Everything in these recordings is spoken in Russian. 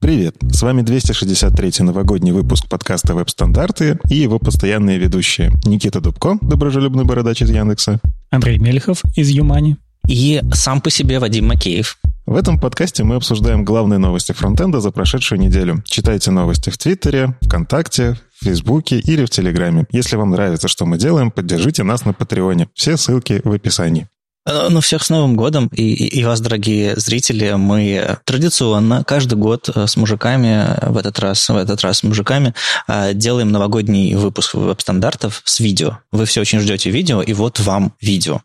Привет! С вами 263-й новогодний выпуск подкаста «Веб-стандарты» и его постоянные ведущие. Никита Дубко, доброжелюбный бородач из Яндекса. Андрей Мелехов из Юмани. И сам по себе Вадим Макеев. В этом подкасте мы обсуждаем главные новости фронтенда за прошедшую неделю. Читайте новости в Твиттере, ВКонтакте, в Фейсбуке или в Телеграме. Если вам нравится, что мы делаем, поддержите нас на Патреоне. Все ссылки в описании. Э, ну, всех с Новым годом, и, и вас, дорогие зрители. Мы традиционно каждый год э, с мужиками, в этот раз, в этот раз с мужиками, э, делаем новогодний выпуск веб-стандартов с видео. Вы все очень ждете видео, и вот вам видео.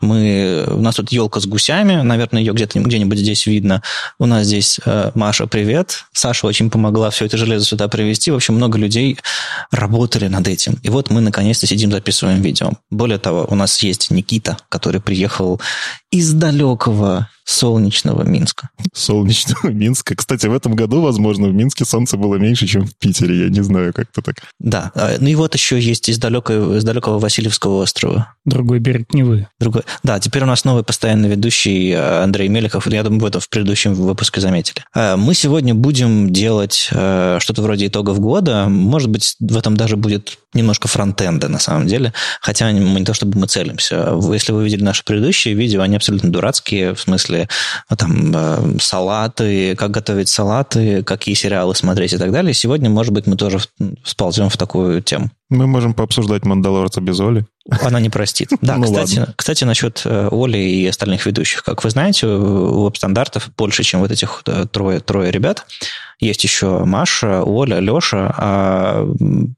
Мы, у нас тут елка с гусями, наверное, ее где-то где-нибудь здесь видно. У нас здесь Маша, привет. Саша очень помогла все это железо сюда привезти. В общем, много людей работали над этим. И вот мы наконец-то сидим, записываем видео. Более того, у нас есть Никита, который приехал приехал из далекого солнечного Минска. Солнечного Минска. Кстати, в этом году, возможно, в Минске солнце было меньше, чем в Питере. Я не знаю, как-то так. Да. А, ну и вот еще есть из, далекого, из далекого Васильевского острова. Другой берег Невы. Другой. Да, теперь у нас новый постоянный ведущий э, Андрей Меликов. Я думаю, вы это в предыдущем выпуске заметили. А, мы сегодня будем делать э, что-то вроде итогов года. Может быть, в этом даже будет немножко фронтенда на самом деле. Хотя мы не то, чтобы мы целимся. Если вы видели наши предыдущие видео, они абсолютно дурацкие, в смысле ну, там э, салаты, как готовить салаты, какие сериалы смотреть и так далее. Сегодня, может быть, мы тоже сползем в такую тему. Мы можем пообсуждать «Мандалорца» без Оли. Она не простит. Да, ну, кстати, ладно. кстати, насчет э, Оли и остальных ведущих. Как вы знаете, у веб-стандартов больше, чем вот этих э, трое, трое ребят. Есть еще Маша, Оля, Леша. А,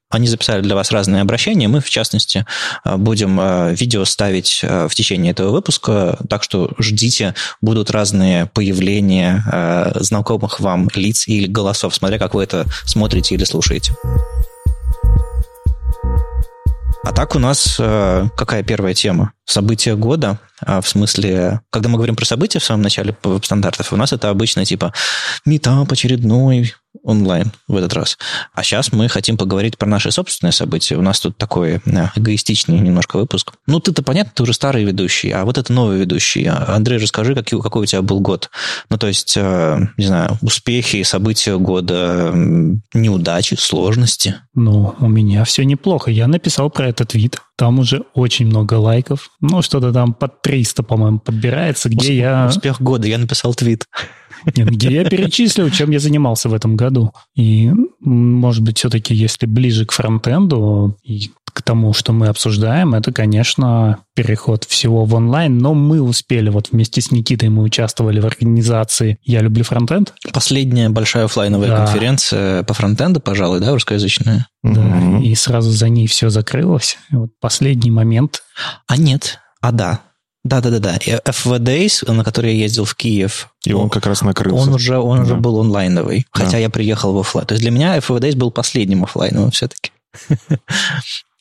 они записали для вас разные обращения. Мы, в частности, э, будем видео ставить в течение этого выпуска. Так что ждите, будут разные появления знакомых вам лиц или голосов, смотря как вы это смотрите или слушаете. А так у нас э, какая первая тема? События года. А в смысле, когда мы говорим про события в самом начале стандартов, у нас это обычно типа метап очередной, онлайн в этот раз. А сейчас мы хотим поговорить про наши собственные события. У нас тут такой э, эгоистичный немножко выпуск. Ну, ты-то понятно, ты уже старый ведущий, а вот это новый ведущий. Андрей, расскажи, какой, какой у тебя был год. Ну, то есть, э, не знаю, успехи, события года, неудачи, сложности. Ну, у меня все неплохо. Я написал про этот твит. Там уже очень много лайков. Ну, что-то там под 300, по-моему, подбирается, где Усп- я... Успех года. Я написал твит. Нет, где я перечислил, чем я занимался в этом году. И, может быть, все-таки, если ближе к фронтенду и к тому, что мы обсуждаем, это, конечно, переход всего в онлайн, но мы успели, вот вместе с Никитой мы участвовали в организации «Я люблю фронтенд». Последняя большая офлайновая да. конференция по фронтенду, пожалуй, да, русскоязычная? Да, mm-hmm. и сразу за ней все закрылось. И вот последний момент. А нет, а да, да-да-да-да. FV Days, на который я ездил в Киев. И он, он как раз накрылся. Он уже, он да. уже был онлайновый, да. хотя я приехал в офлайн. То есть для меня FV Days был последним офлайновым все-таки.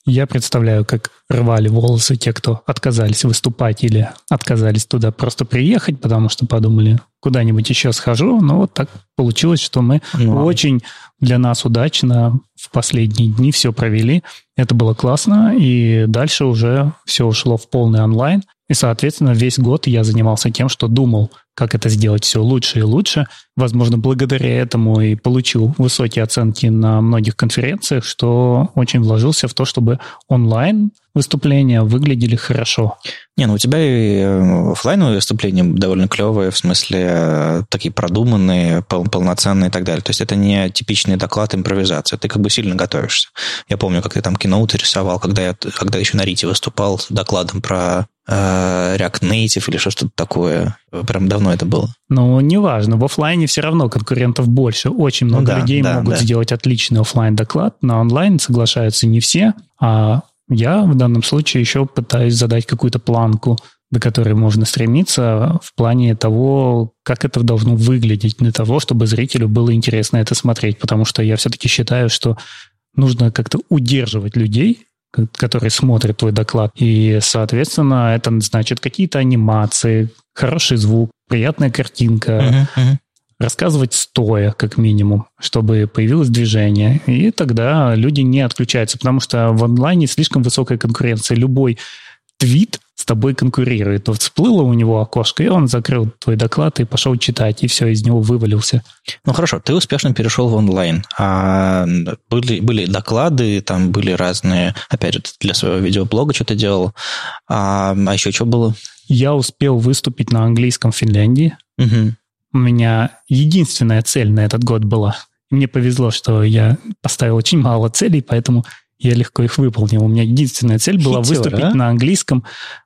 Я представляю, как рвали волосы те, кто отказались выступать или отказались туда просто приехать, потому что подумали, куда-нибудь еще схожу. Но вот так получилось, что мы ну, очень для нас удачно в последние дни все провели. Это было классно, и дальше уже все ушло в полный онлайн. И, соответственно, весь год я занимался тем, что думал, как это сделать все лучше и лучше. Возможно, благодаря этому и получил высокие оценки на многих конференциях, что очень вложился в то, чтобы онлайн выступления выглядели хорошо. Не, ну у тебя и э, офлайновые выступления довольно клевые, в смысле э, такие продуманные, пол полноценные и так далее. То есть это не типичный доклад импровизация. Ты как бы сильно готовишься. Я помню, как ты там киноуты рисовал, когда я когда еще на Рите выступал с докладом про э, React Native или что-то такое. Прям давно это было. Ну, неважно. В офлайне все равно конкурентов больше. Очень много ну, да, людей да, могут да. сделать отличный офлайн доклад На онлайн соглашаются не все, а я в данном случае еще пытаюсь задать какую-то планку, до которой можно стремиться в плане того, как это должно выглядеть для того, чтобы зрителю было интересно это смотреть. Потому что я все-таки считаю, что нужно как-то удерживать людей, которые смотрят твой доклад. И, соответственно, это значит какие-то анимации, хороший звук, приятная картинка, uh-huh, uh-huh рассказывать стоя, как минимум, чтобы появилось движение. И тогда люди не отключаются, потому что в онлайне слишком высокая конкуренция. Любой твит с тобой конкурирует. Вот всплыло у него окошко, и он закрыл твой доклад и пошел читать, и все, из него вывалился. Ну хорошо, ты успешно перешел в онлайн. А были, были доклады, там были разные, опять же, для своего видеоблога что-то делал. А, а еще что было? Я успел выступить на английском в Финляндии. Угу. У меня единственная цель на этот год была. Мне повезло, что я поставил очень мало целей, поэтому я легко их выполнил. У меня единственная цель была Хитер, выступить а? на английском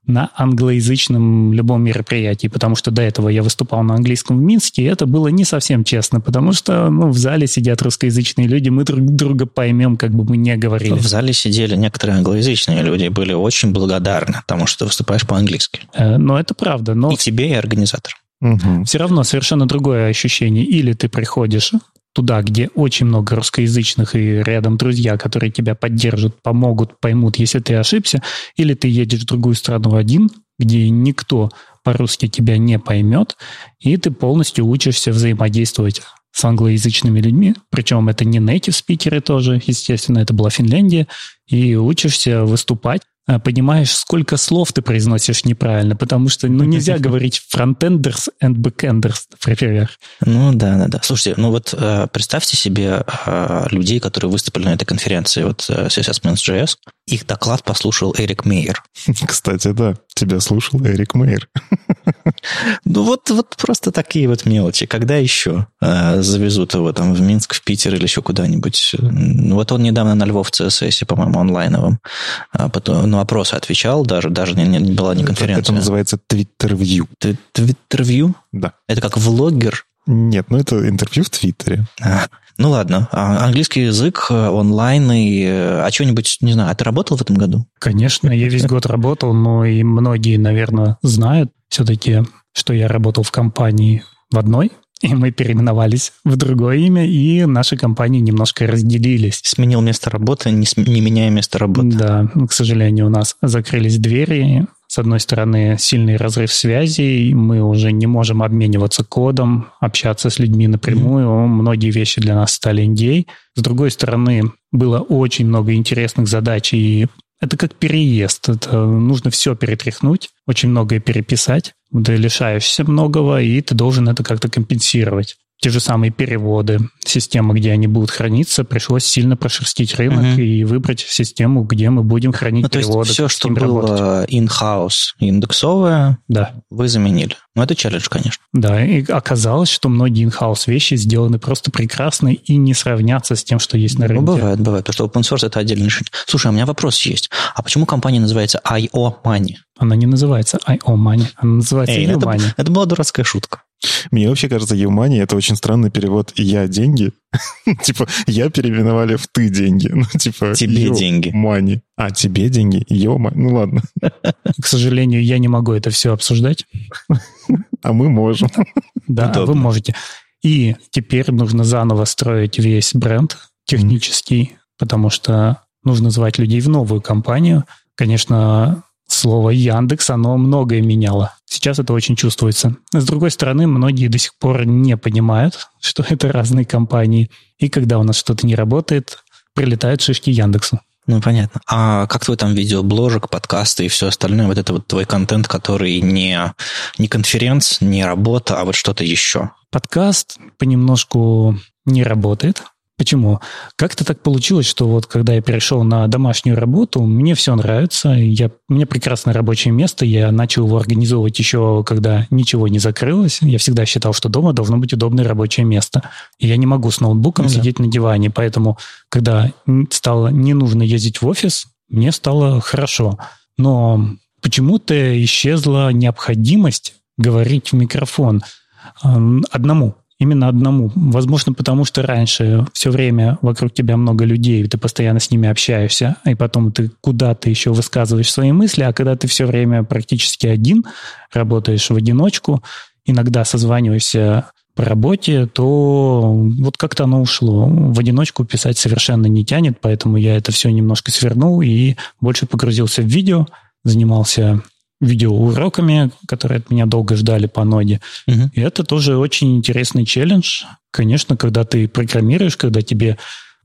на англоязычном любом мероприятии, потому что до этого я выступал на английском в Минске, и это было не совсем честно, потому что ну, в зале сидят русскоязычные люди, мы друг друга поймем, как бы мы не говорили. В зале сидели некоторые англоязычные люди, были очень благодарны тому, что ты выступаешь по-английски. Э, но это правда. Но... И тебе, и организатор. Угу. Все равно совершенно другое ощущение. Или ты приходишь туда, где очень много русскоязычных и рядом друзья, которые тебя поддержат, помогут, поймут, если ты ошибся, или ты едешь в другую страну один, где никто по-русски тебя не поймет, и ты полностью учишься взаимодействовать с англоязычными людьми, причем это не native спикеры тоже, естественно, это была Финляндия, и учишься выступать понимаешь, сколько слов ты произносишь неправильно, потому что ну, нельзя говорить frontenders и backenders, например. Ну да, да, да. Слушайте, ну вот э, представьте себе э, людей, которые выступили на этой конференции, вот э, CSS-Minsk-JS, их доклад послушал Эрик Мейер. Кстати, да, тебя слушал Эрик Мейер. Ну вот, вот просто такие вот мелочи. Когда еще э, завезут его там в Минск, в Питер или еще куда-нибудь? Вот он недавно на Львов CSS, по-моему, онлайновом, а потом, на вопросы отвечал, даже, даже не, не была не конференция. Это, это называется Твиттервью. Твиттервью? Да. Это как влогер? Нет, ну это интервью в Твиттере. А, ну ладно, а английский язык, э, онлайн и... Э, а что-нибудь, не знаю, а ты работал в этом году? Конечно, я весь год работал, но и многие, наверное, знают все-таки, что я работал в компании в одной, и мы переименовались в другое имя, и наши компании немножко разделились. Сменил место работы, не, см... не меняя место работы. Да, к сожалению, у нас закрылись двери. С одной стороны, сильный разрыв связей, мы уже не можем обмениваться кодом, общаться с людьми напрямую, mm-hmm. многие вещи для нас стали NDA. С другой стороны, было очень много интересных задач, и это как переезд. Это нужно все перетряхнуть, очень многое переписать. Ты лишаешься многого, и ты должен это как-то компенсировать те же самые переводы, системы, где они будут храниться, пришлось сильно прошерстить рынок угу. и выбрать систему, где мы будем хранить ну, переводы. То есть все, что было in-house, индексовое, да. вы заменили. Ну, это челлендж, конечно. Да, и оказалось, что многие in-house вещи сделаны просто прекрасно и не сравнятся с тем, что есть на ну, рынке. Ну, бывает, бывает, потому что open source это отдельный шаг. Слушай, у меня вопрос есть. А почему компания называется IO Money? Она не называется IO Money, она называется Эй, это, это была дурацкая шутка. Мне вообще кажется, Юмани это очень странный перевод «я деньги». типа, я переименовали в «ты деньги». Ну, типа, тебе деньги. Мани. А, тебе деньги? Йома. Ну, ладно. К сожалению, я не могу это все обсуждать. а мы можем. да, вы можете. И теперь нужно заново строить весь бренд технический, потому что нужно звать людей в новую компанию. Конечно, слово Яндекс, оно многое меняло. Сейчас это очень чувствуется. С другой стороны, многие до сих пор не понимают, что это разные компании. И когда у нас что-то не работает, прилетают шишки Яндексу. Ну, понятно. А как твой там видеобложек, подкасты и все остальное, вот это вот твой контент, который не, не конференц, не работа, а вот что-то еще? Подкаст понемножку не работает. Почему? Как-то так получилось, что вот когда я перешел на домашнюю работу, мне все нравится, я, у меня прекрасное рабочее место, я начал его организовывать еще, когда ничего не закрылось. Я всегда считал, что дома должно быть удобное рабочее место. И я не могу с ноутбуком ну, сидеть на диване, поэтому, когда стало не нужно ездить в офис, мне стало хорошо. Но почему-то исчезла необходимость говорить в микрофон одному именно одному. Возможно, потому что раньше все время вокруг тебя много людей, ты постоянно с ними общаешься, и потом ты куда-то еще высказываешь свои мысли, а когда ты все время практически один, работаешь в одиночку, иногда созваниваешься по работе, то вот как-то оно ушло. В одиночку писать совершенно не тянет, поэтому я это все немножко свернул и больше погрузился в видео, занимался видеоуроками, которые от меня долго ждали по ноде. Угу. И это тоже очень интересный челлендж. Конечно, когда ты программируешь, когда тебе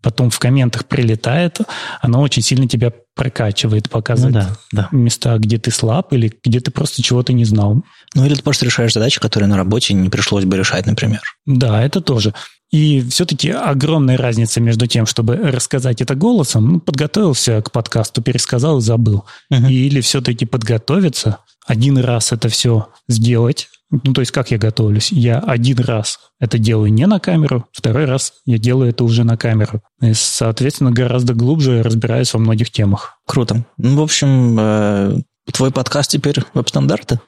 потом в комментах прилетает, оно очень сильно тебя прокачивает, показывает ну, да, да. места, где ты слаб или где ты просто чего-то не знал. Ну или ты просто решаешь задачи, которые на работе не пришлось бы решать, например. Да, это тоже. И все-таки огромная разница между тем, чтобы рассказать это голосом, ну, подготовился к подкасту, пересказал и забыл. Uh-huh. Или все-таки подготовиться, один раз это все сделать. Ну, то есть как я готовлюсь? Я один раз это делаю не на камеру, второй раз я делаю это уже на камеру. И, соответственно, гораздо глубже разбираюсь во многих темах. Круто. Ну, в общем, э, твой подкаст теперь веб-стандарты?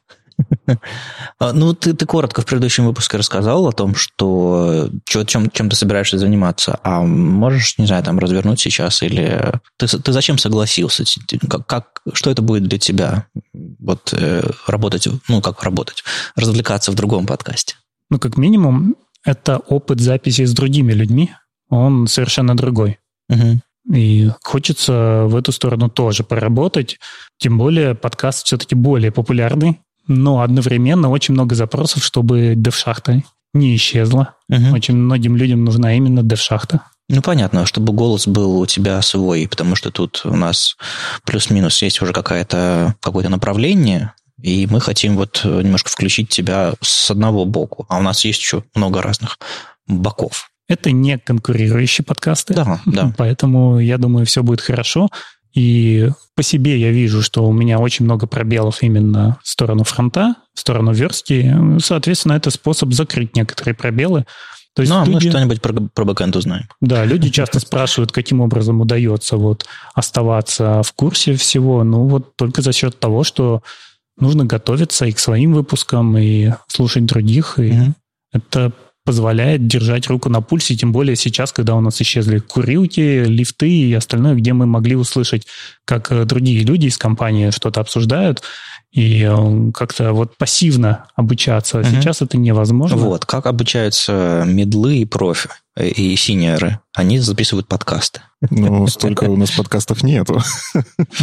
А, ну, ты, ты коротко в предыдущем выпуске рассказал о том, что чем, чем ты собираешься заниматься, а можешь, не знаю, там развернуть сейчас или... Ты, ты зачем согласился? Как, как, что это будет для тебя? Вот э, работать, ну, как работать? Развлекаться в другом подкасте? Ну, как минимум, это опыт записи с другими людьми. Он совершенно другой. Угу. И хочется в эту сторону тоже поработать. Тем более подкаст все-таки более популярный но одновременно очень много запросов, чтобы дев-шахта не исчезла. Угу. Очень многим людям нужна именно дев-шахта. Ну, понятно, чтобы голос был у тебя свой, потому что тут у нас плюс-минус есть уже какая-то, какое-то направление, и мы хотим вот немножко включить тебя с одного боку, а у нас есть еще много разных боков. Это не конкурирующие подкасты. Да, да. Поэтому я думаю, все будет хорошо. И по себе я вижу, что у меня очень много пробелов именно в сторону фронта, в сторону верстки. Соответственно, это способ закрыть некоторые пробелы. То есть ну, а люди, мы что-нибудь про, про бэкэнд узнаем. Да, люди часто спрашивают, каким образом удается вот оставаться в курсе всего. Ну, вот только за счет того, что нужно готовиться и к своим выпускам, и слушать других. И угу. это позволяет держать руку на пульсе, тем более сейчас, когда у нас исчезли курилки, лифты и остальное, где мы могли услышать, как э, другие люди из компании что-то обсуждают, и э, как-то вот пассивно обучаться. Угу. Сейчас это невозможно. Вот, как обучаются медлы и профи и синьоры? Они записывают подкасты. Ну, столько у нас подкастов нету.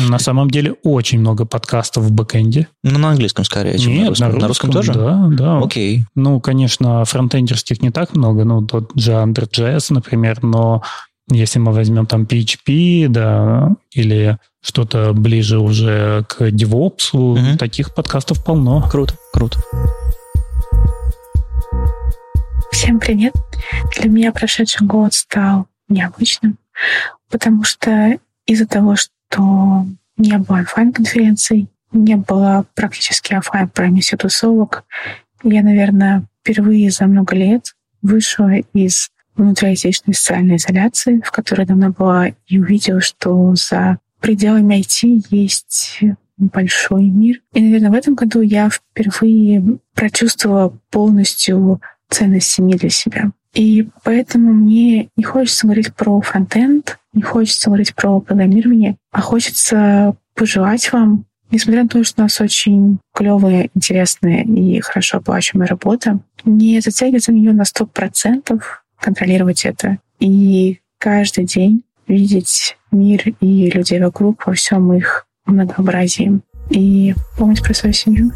На самом деле очень много подкастов в бэкэнде. Ну, на английском скорее, чем Нет, на русском. На русском, на русском тоже? Да, да. Окей. Ну, конечно, фронтендерских не так много, ну, тот же Under.js, например, но если мы возьмем там PHP, да, или что-то ближе уже к DevOps, угу. таких подкастов полно. Круто, круто. Всем привет. Для меня прошедший год стал необычным, потому что из-за того, что не было офлайн-конференций, не было практически офлайн промиссии тусовок, я, наверное, впервые за много лет вышла из внутриотечественной социальной изоляции, в которой давно была, и увидела, что за пределами IT есть большой мир. И, наверное, в этом году я впервые прочувствовала полностью ценность семьи для себя. И поэтому мне не хочется говорить про фронтенд, не хочется говорить про программирование, а хочется пожелать вам, несмотря на то, что у нас очень клевая, интересная и хорошо оплачиваемая работа, не затягиваться на нее на сто процентов, контролировать это. И каждый день видеть мир и людей вокруг во всем их многообразии. И помнить про свою семью.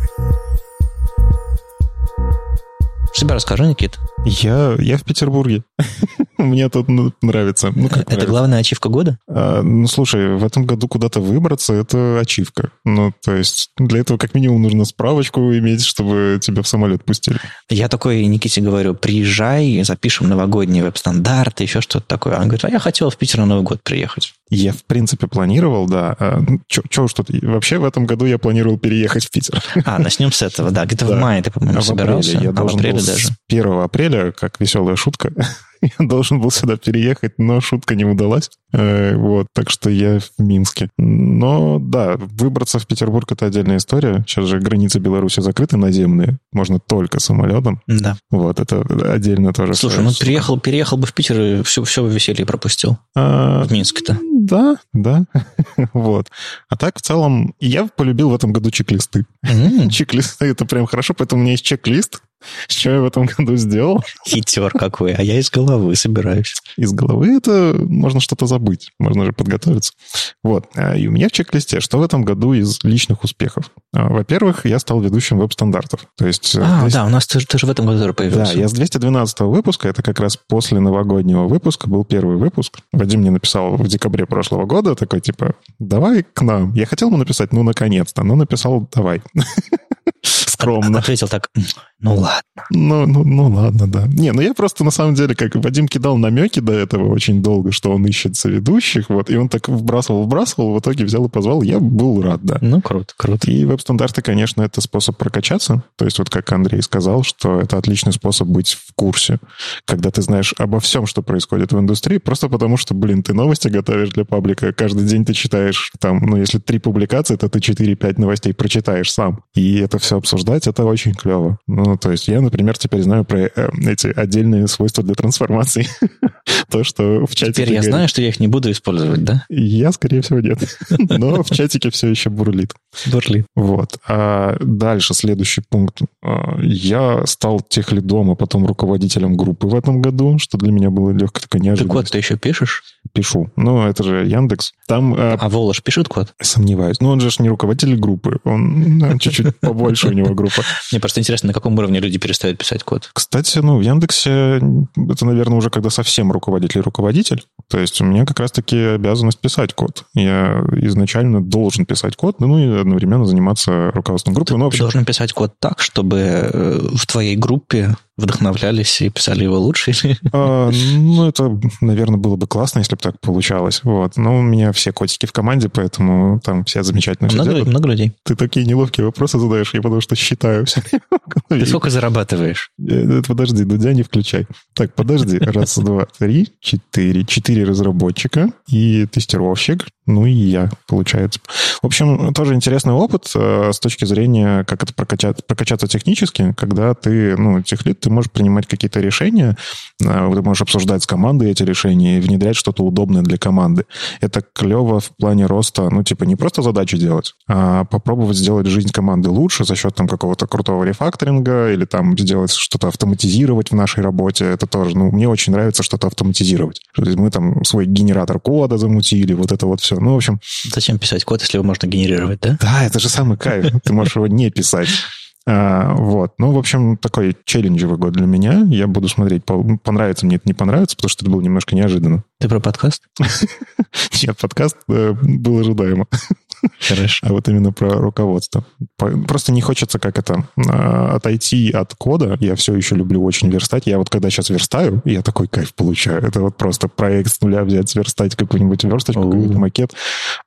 Себя расскажи, Никит. Я, я в Петербурге. Мне тут нравится. Ну, как это нравится. главная ачивка года? А, ну, слушай, в этом году куда-то выбраться — это ачивка. Ну, то есть для этого как минимум нужно справочку иметь, чтобы тебя в самолет пустили. Я такой Никите говорю, приезжай, запишем новогодний веб-стандарт, еще что-то такое. Он говорит, а я хотел в Питер на Новый год приехать. Я, в принципе, планировал, да. А, ну, что-то... Вообще в этом году я планировал переехать в Питер. А, начнем с этого, да. Где-то в мае ты, по-моему, собирался. Я должен был даже. с 1 апреля, как веселая шутка, я должен был сюда переехать, но шутка не удалась. Э, вот, так что я в Минске. Но да, выбраться в Петербург это отдельная история. Сейчас же границы Беларуси закрыты наземные. Можно только самолетом. Да. Вот, это отдельно тоже. Слушай, ну переехал, переехал бы в Питер и все, все веселье пропустил. А, в Минске-то. Да, да. вот. А так, в целом, я полюбил в этом году чек-листы. Mm. чек-листы это прям хорошо, поэтому у меня есть чек-лист, Что я в этом году сделал? Хитер какой, а я из головы собираюсь. Из головы это можно что-то забыть, можно же подготовиться. Вот, а, и у меня в чек-листе, что в этом году из личных успехов? А, во-первых, я стал ведущим веб-стандартов. То есть... Э, а, 200... да, у нас ты, ты же в этом году тоже появился. Да, я с 212 выпуска, это как раз после новогоднего выпуска, был первый выпуск. Вадим мне написал в декабре прошлого года, такой типа, давай к нам. Я хотел ему написать, ну, наконец-то, но написал, давай. Скромно. Ответил так, ну ладно. Ну, ну, ну ладно, да. Не, ну я просто на самом деле, как Вадим кидал намеки до этого очень долго, что он ищет соведущих, вот, и он так вбрасывал, вбрасывал, в итоге взял и позвал, я был рад, да. Ну, круто, круто. И веб-стандарты, конечно, это способ прокачаться, то есть вот как Андрей сказал, что это отличный способ быть в курсе, когда ты знаешь обо всем, что происходит в индустрии, просто потому что, блин, ты новости готовишь для паблика, каждый день ты читаешь там, ну, если три публикации, то ты 4-5 новостей прочитаешь сам, и это все обсуждать, это очень клево. Ну, то есть я, например, теперь знаю про э, эти отдельные свойства для трансформации. То, что в чатике... Теперь я знаю, что я их не буду использовать, да? Я, скорее всего, нет. Но в чатике все еще бурлит. Бурлит. Вот. А дальше следующий пункт. А, я стал техлидом, а потом руководителем группы в этом году, что для меня было легко такая неожиданность. Ты код ты еще пишешь? Пишу. Ну, это же Яндекс. Там... А, а Волош пишет код? Сомневаюсь. Ну, он же не руководитель группы. Он чуть-чуть побольше у него группа. Мне просто интересно, на каком уровне люди перестают писать код? Кстати, ну, в Яндексе это, наверное, уже когда совсем руководитель-руководитель. То есть у меня как раз-таки обязанность писать код. Я изначально должен писать код, ну и одновременно заниматься руководством группы. Ты, ну, общем... должен писать код так, чтобы э, в твоей группе вдохновлялись и писали его лучше? А, ну, это, наверное, было бы классно, если бы так получалось. Вот. Но у меня все котики в команде, поэтому там все замечательно много, все делают. Много людей. Ты такие неловкие вопросы задаешь, я потому что считаю все. Ты сколько зарабатываешь? Э, подожди, Дудя не включай. Так, подожди. Раз, два, три, четыре. Четыре разработчика и тестировщик. Ну и я, получается. В общем, тоже интересный опыт э, с точки зрения, как это прокачать, прокачаться технически, когда ты, ну, техлит, ты можешь принимать какие-то решения, э, ты можешь обсуждать с командой эти решения и внедрять что-то удобное для команды. Это клево в плане роста, ну, типа, не просто задачи делать, а попробовать сделать жизнь команды лучше за счет там какого-то крутого рефакторинга или там сделать что-то автоматизировать в нашей работе. Это тоже, ну, мне очень нравится что-то автоматизировать. Мы там свой генератор кода замутили, вот это вот все все. Ну, в общем... Зачем писать код, если его можно генерировать, да? Да, это же самый кайф. Ты можешь его не писать. А, вот. Ну, в общем, такой челленджевый год для меня. Я буду смотреть, понравится мне это, не понравится, потому что это было немножко неожиданно. Ты про подкаст? Нет, подкаст э, был ожидаемо. Хорошо. А вот именно про руководство. Просто не хочется как это а, отойти от кода. Я все еще люблю очень верстать. Я вот когда сейчас верстаю, я такой кайф получаю. Это вот просто проект с нуля взять, сверстать какую-нибудь версточку, какой-нибудь макет.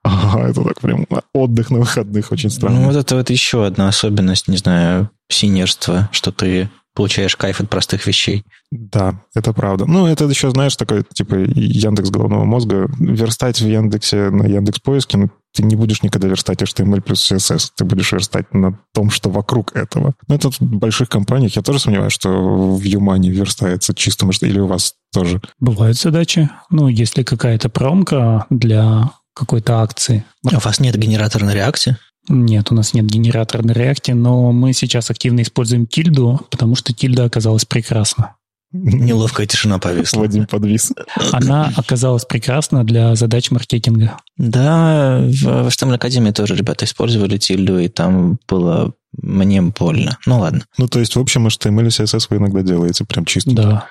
А, это так прям отдых на выходных очень странно. Ну, вот это вот еще одна особенность, не знаю, синерства, что ты получаешь кайф от простых вещей. Да, это правда. Ну, это еще, знаешь, такой, типа, Яндекс головного мозга. Верстать в Яндексе на Яндекс поиске, ну, ты не будешь никогда верстать HTML плюс CSS. Ты будешь верстать на том, что вокруг этого. Ну, это в больших компаниях. Я тоже сомневаюсь, что в Юмане верстается чисто, может, или у вас тоже. Бывают задачи. Ну, если какая-то промка для какой-то акции. А у вас нет генератора на реакте? Нет, у нас нет генератора на реакте, но мы сейчас активно используем тильду, потому что тильда оказалась прекрасна. Неловкая тишина повисла. Вадим подвис. Она оказалась прекрасна для задач маркетинга. Да, в HTML Академии тоже ребята использовали тильду, и там было мне больно. Ну ладно. Ну, то есть, в общем, HTML и CSS вы иногда делаете прям чисто. Да.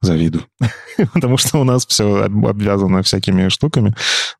Завидую. Потому что у нас все обвязано всякими штуками.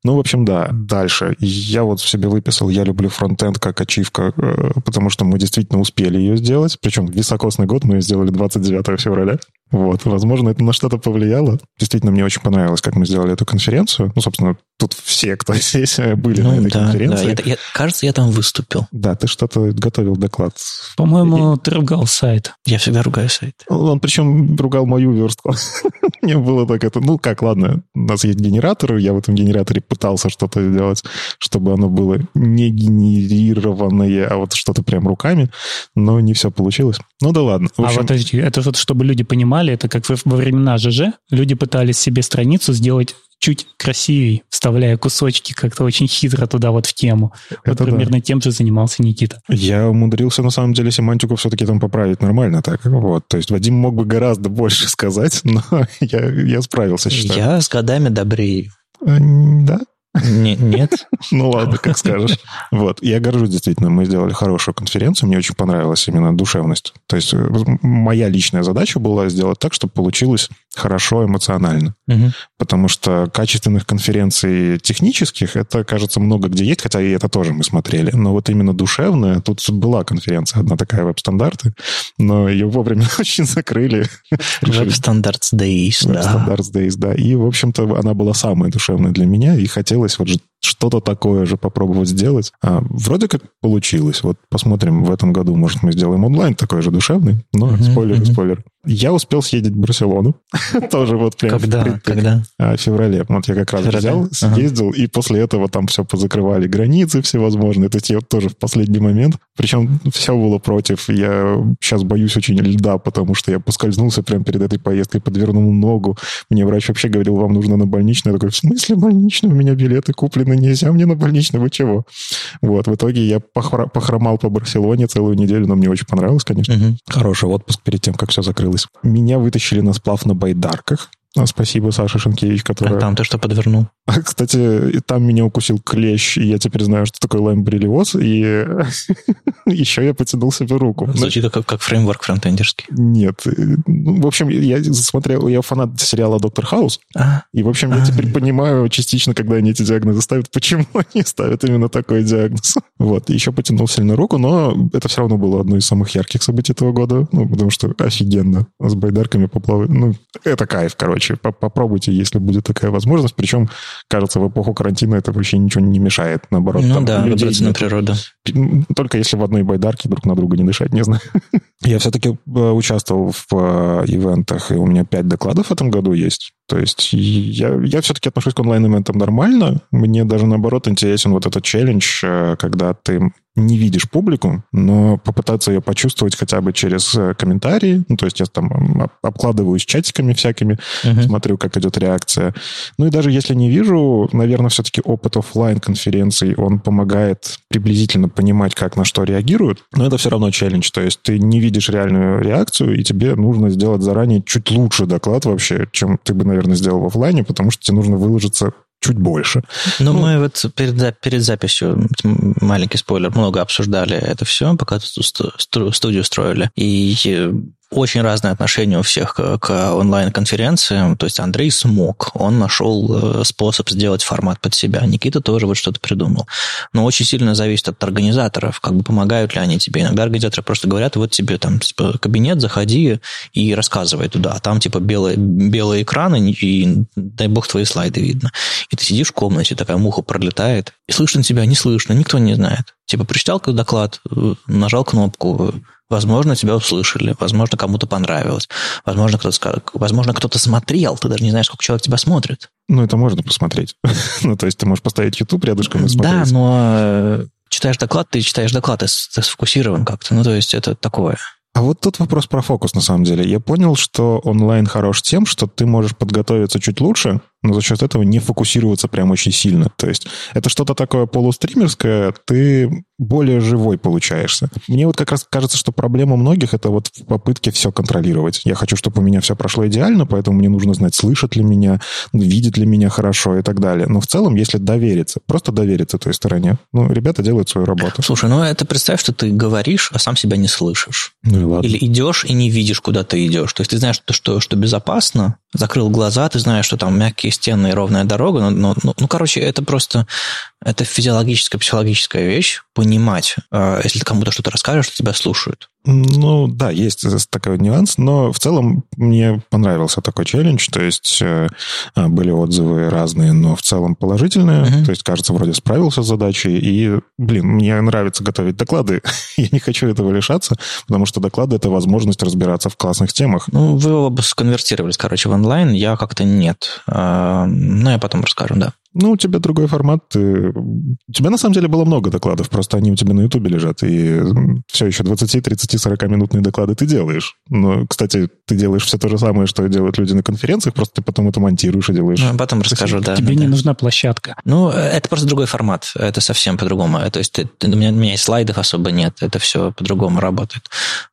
Ну, в общем, да. Дальше. Я вот в себе выписал, я люблю фронтенд как ачивка, э, потому что мы действительно успели ее сделать. Причем високосный год мы ее сделали 29 февраля. Вот, возможно, это на что-то повлияло. Действительно, мне очень понравилось, как мы сделали эту конференцию. Ну, собственно, тут все, кто здесь э, были ну, на этой да, конференции. Да, я, я, кажется, я там выступил. Да, ты что-то готовил доклад. По-моему, и... ты ругал сайт. Я всегда ругаю сайт. Он причем ругал мою верстку. Мне было так это... Ну, как, ладно, у нас есть генератор, я в этом генераторе пытался что-то сделать, чтобы оно было не генерированное, а вот что-то прям руками, но не все получилось. Ну да ладно. А общем... А вот это вот, чтобы люди понимали, это как во времена ЖЖ, люди пытались себе страницу сделать чуть красивее, вставляя кусочки как-то очень хитро туда вот в тему. Это вот да. примерно тем же занимался Никита. Я умудрился, на самом деле, семантику все-таки там поправить нормально так. Вот. То есть Вадим мог бы гораздо больше сказать, но я, я справился, считаю. Я с годами добрее. А, да? Не, нет. Ну ладно, как скажешь. Вот. Я горжусь, действительно, мы сделали хорошую конференцию, мне очень понравилась именно душевность. То есть э, моя личная задача была сделать так, чтобы получилось хорошо эмоционально. Угу. Потому что качественных конференций технических, это, кажется, много где есть, хотя и это тоже мы смотрели. Но вот именно душевная, тут была конференция одна такая веб-стандарты, но ее вовремя очень закрыли. Web Standards Days, да. Web Standards Days, да. И, в общем-то, она была самая душевная для меня, и хотелось вот что-то такое же попробовать сделать. А, вроде как получилось. Вот посмотрим в этом году, может, мы сделаем онлайн такой же душевный, но uh-huh, спойлер, uh-huh. спойлер. Я успел съездить в Барселону. Тоже вот прям... Когда? Когда? А, в феврале. Вот я как раз взял, съездил, и после этого там все позакрывали границы всевозможные. То есть я тоже в последний момент. Причем все было против. Я сейчас боюсь очень льда, потому что я поскользнулся прямо перед этой поездкой, подвернул ногу. Мне врач вообще говорил, вам нужно на больничный. Я такой, в смысле больничный? У меня билеты куплены, нельзя мне на больничный, вы чего? Вот, в итоге я похромал по Барселоне целую неделю, но мне очень понравилось, конечно. Хороший отпуск перед тем, как все закрылось открылась. Меня вытащили на сплав на байдарках. А, спасибо, Саша Шенкевич, который... А там ты что подвернул? А, кстати, там меня укусил клещ, и я теперь знаю, что такое лаймбрелиоз, и еще я потянул себе руку. Звучит как, как фреймворк фронтендерский. Нет. Ну, в общем, я смотрел, я фанат сериала «Доктор Хаус», а? и, в общем, я теперь понимаю частично, когда они эти диагнозы ставят, почему они ставят именно такой диагноз. Вот, еще потянул сильно руку, но это все равно было одно из самых ярких событий этого года, ну, потому что офигенно с байдарками поплавать. Ну, это кайф, короче. Попробуйте, если будет такая возможность. Причем кажется, в эпоху карантина это вообще ничего не мешает. Наоборот, ну да, выбраться на природу. Только если в одной байдарке друг на друга не дышать, не знаю. Я все-таки э, участвовал в э, ивентах, и у меня пять докладов в этом году есть. То есть я, я все-таки отношусь к онлайн-ивентам нормально. Мне даже, наоборот, интересен вот этот челлендж, э, когда ты не видишь публику, но попытаться ее почувствовать хотя бы через э, комментарии. Ну, то есть я там обкладываюсь чатиками всякими, uh-huh. смотрю, как идет реакция. Ну и даже если не вижу, наверное, все-таки опыт офлайн конференций он помогает приблизительно понимать, как на что реагируют. Но это все равно челлендж. То есть ты не видишь реальную реакцию, и тебе нужно сделать заранее чуть лучше доклад вообще, чем ты бы, наверное, сделал в офлайне, потому что тебе нужно выложиться чуть больше. Но ну, мы вот перед, перед записью, маленький спойлер, много обсуждали это все, пока студию строили. И очень разное отношение у всех к, к онлайн-конференциям. То есть Андрей смог, он нашел э, способ сделать формат под себя. Никита тоже вот что-то придумал. Но очень сильно зависит от организаторов, как бы помогают ли они тебе. Иногда организаторы просто говорят, вот тебе там типа, кабинет, заходи и рассказывай туда. А там типа белые, белые экраны, и дай бог твои слайды видно. И ты сидишь в комнате, такая муха пролетает, и слышно тебя, не слышно, никто не знает. Типа прочитал доклад, э, нажал кнопку, Возможно, тебя услышали, возможно, кому-то понравилось, возможно, кто-то, возможно, кто-то смотрел, ты даже не знаешь, сколько человек тебя смотрит. Ну, это можно посмотреть. ну, то есть ты можешь поставить YouTube рядышком и смотреть. Да, но э, читаешь доклад, ты читаешь доклад, ты, ты сфокусирован как-то. Ну, то есть это такое. А вот тут вопрос про фокус, на самом деле. Я понял, что онлайн хорош тем, что ты можешь подготовиться чуть лучше, но за счет этого не фокусироваться прям очень сильно. То есть это что-то такое полустримерское, ты более живой получаешься. Мне вот как раз кажется, что проблема многих это вот в попытке все контролировать. Я хочу, чтобы у меня все прошло идеально, поэтому мне нужно знать, слышат ли меня, видят ли меня хорошо и так далее. Но в целом, если довериться, просто довериться той стороне, ну, ребята делают свою работу. Слушай, ну это представь, что ты говоришь, а сам себя не слышишь. Ну и ладно. Или идешь и не видишь, куда ты идешь. То есть ты знаешь, что, что, что безопасно, закрыл глаза, ты знаешь, что там мягкие стены и ровная дорога, но, но, ну, ну, короче, это просто это физиологическая, психологическая вещь, понимать, э, если ты кому-то что-то расскажешь, что тебя слушают. Ну, да, есть такой нюанс, но в целом мне понравился такой челлендж, то есть э, а, были отзывы разные, но в целом положительные, uh-huh. то есть, кажется, вроде справился с задачей, и, блин, мне нравится готовить доклады, я не хочу этого лишаться, потому что доклады — это возможность разбираться в классных темах. Ну, вы оба сконвертировались, короче, в онлайн, я как-то нет, а, но я потом расскажу, да. Ну, у тебя другой формат. Ты... У тебя, на самом деле, было много докладов, просто они у тебя на Ютубе лежат, и все еще 20, 30, 40-минутные доклады ты делаешь. Но, кстати, ты делаешь все то же самое, что делают люди на конференциях, просто ты потом это монтируешь и делаешь. Ну, потом расскажу, да. Тебе да, не да. нужна площадка. Ну, это просто другой формат. Это совсем по-другому. То есть ты, ты, у, меня, у меня слайдов особо нет. Это все по-другому работает.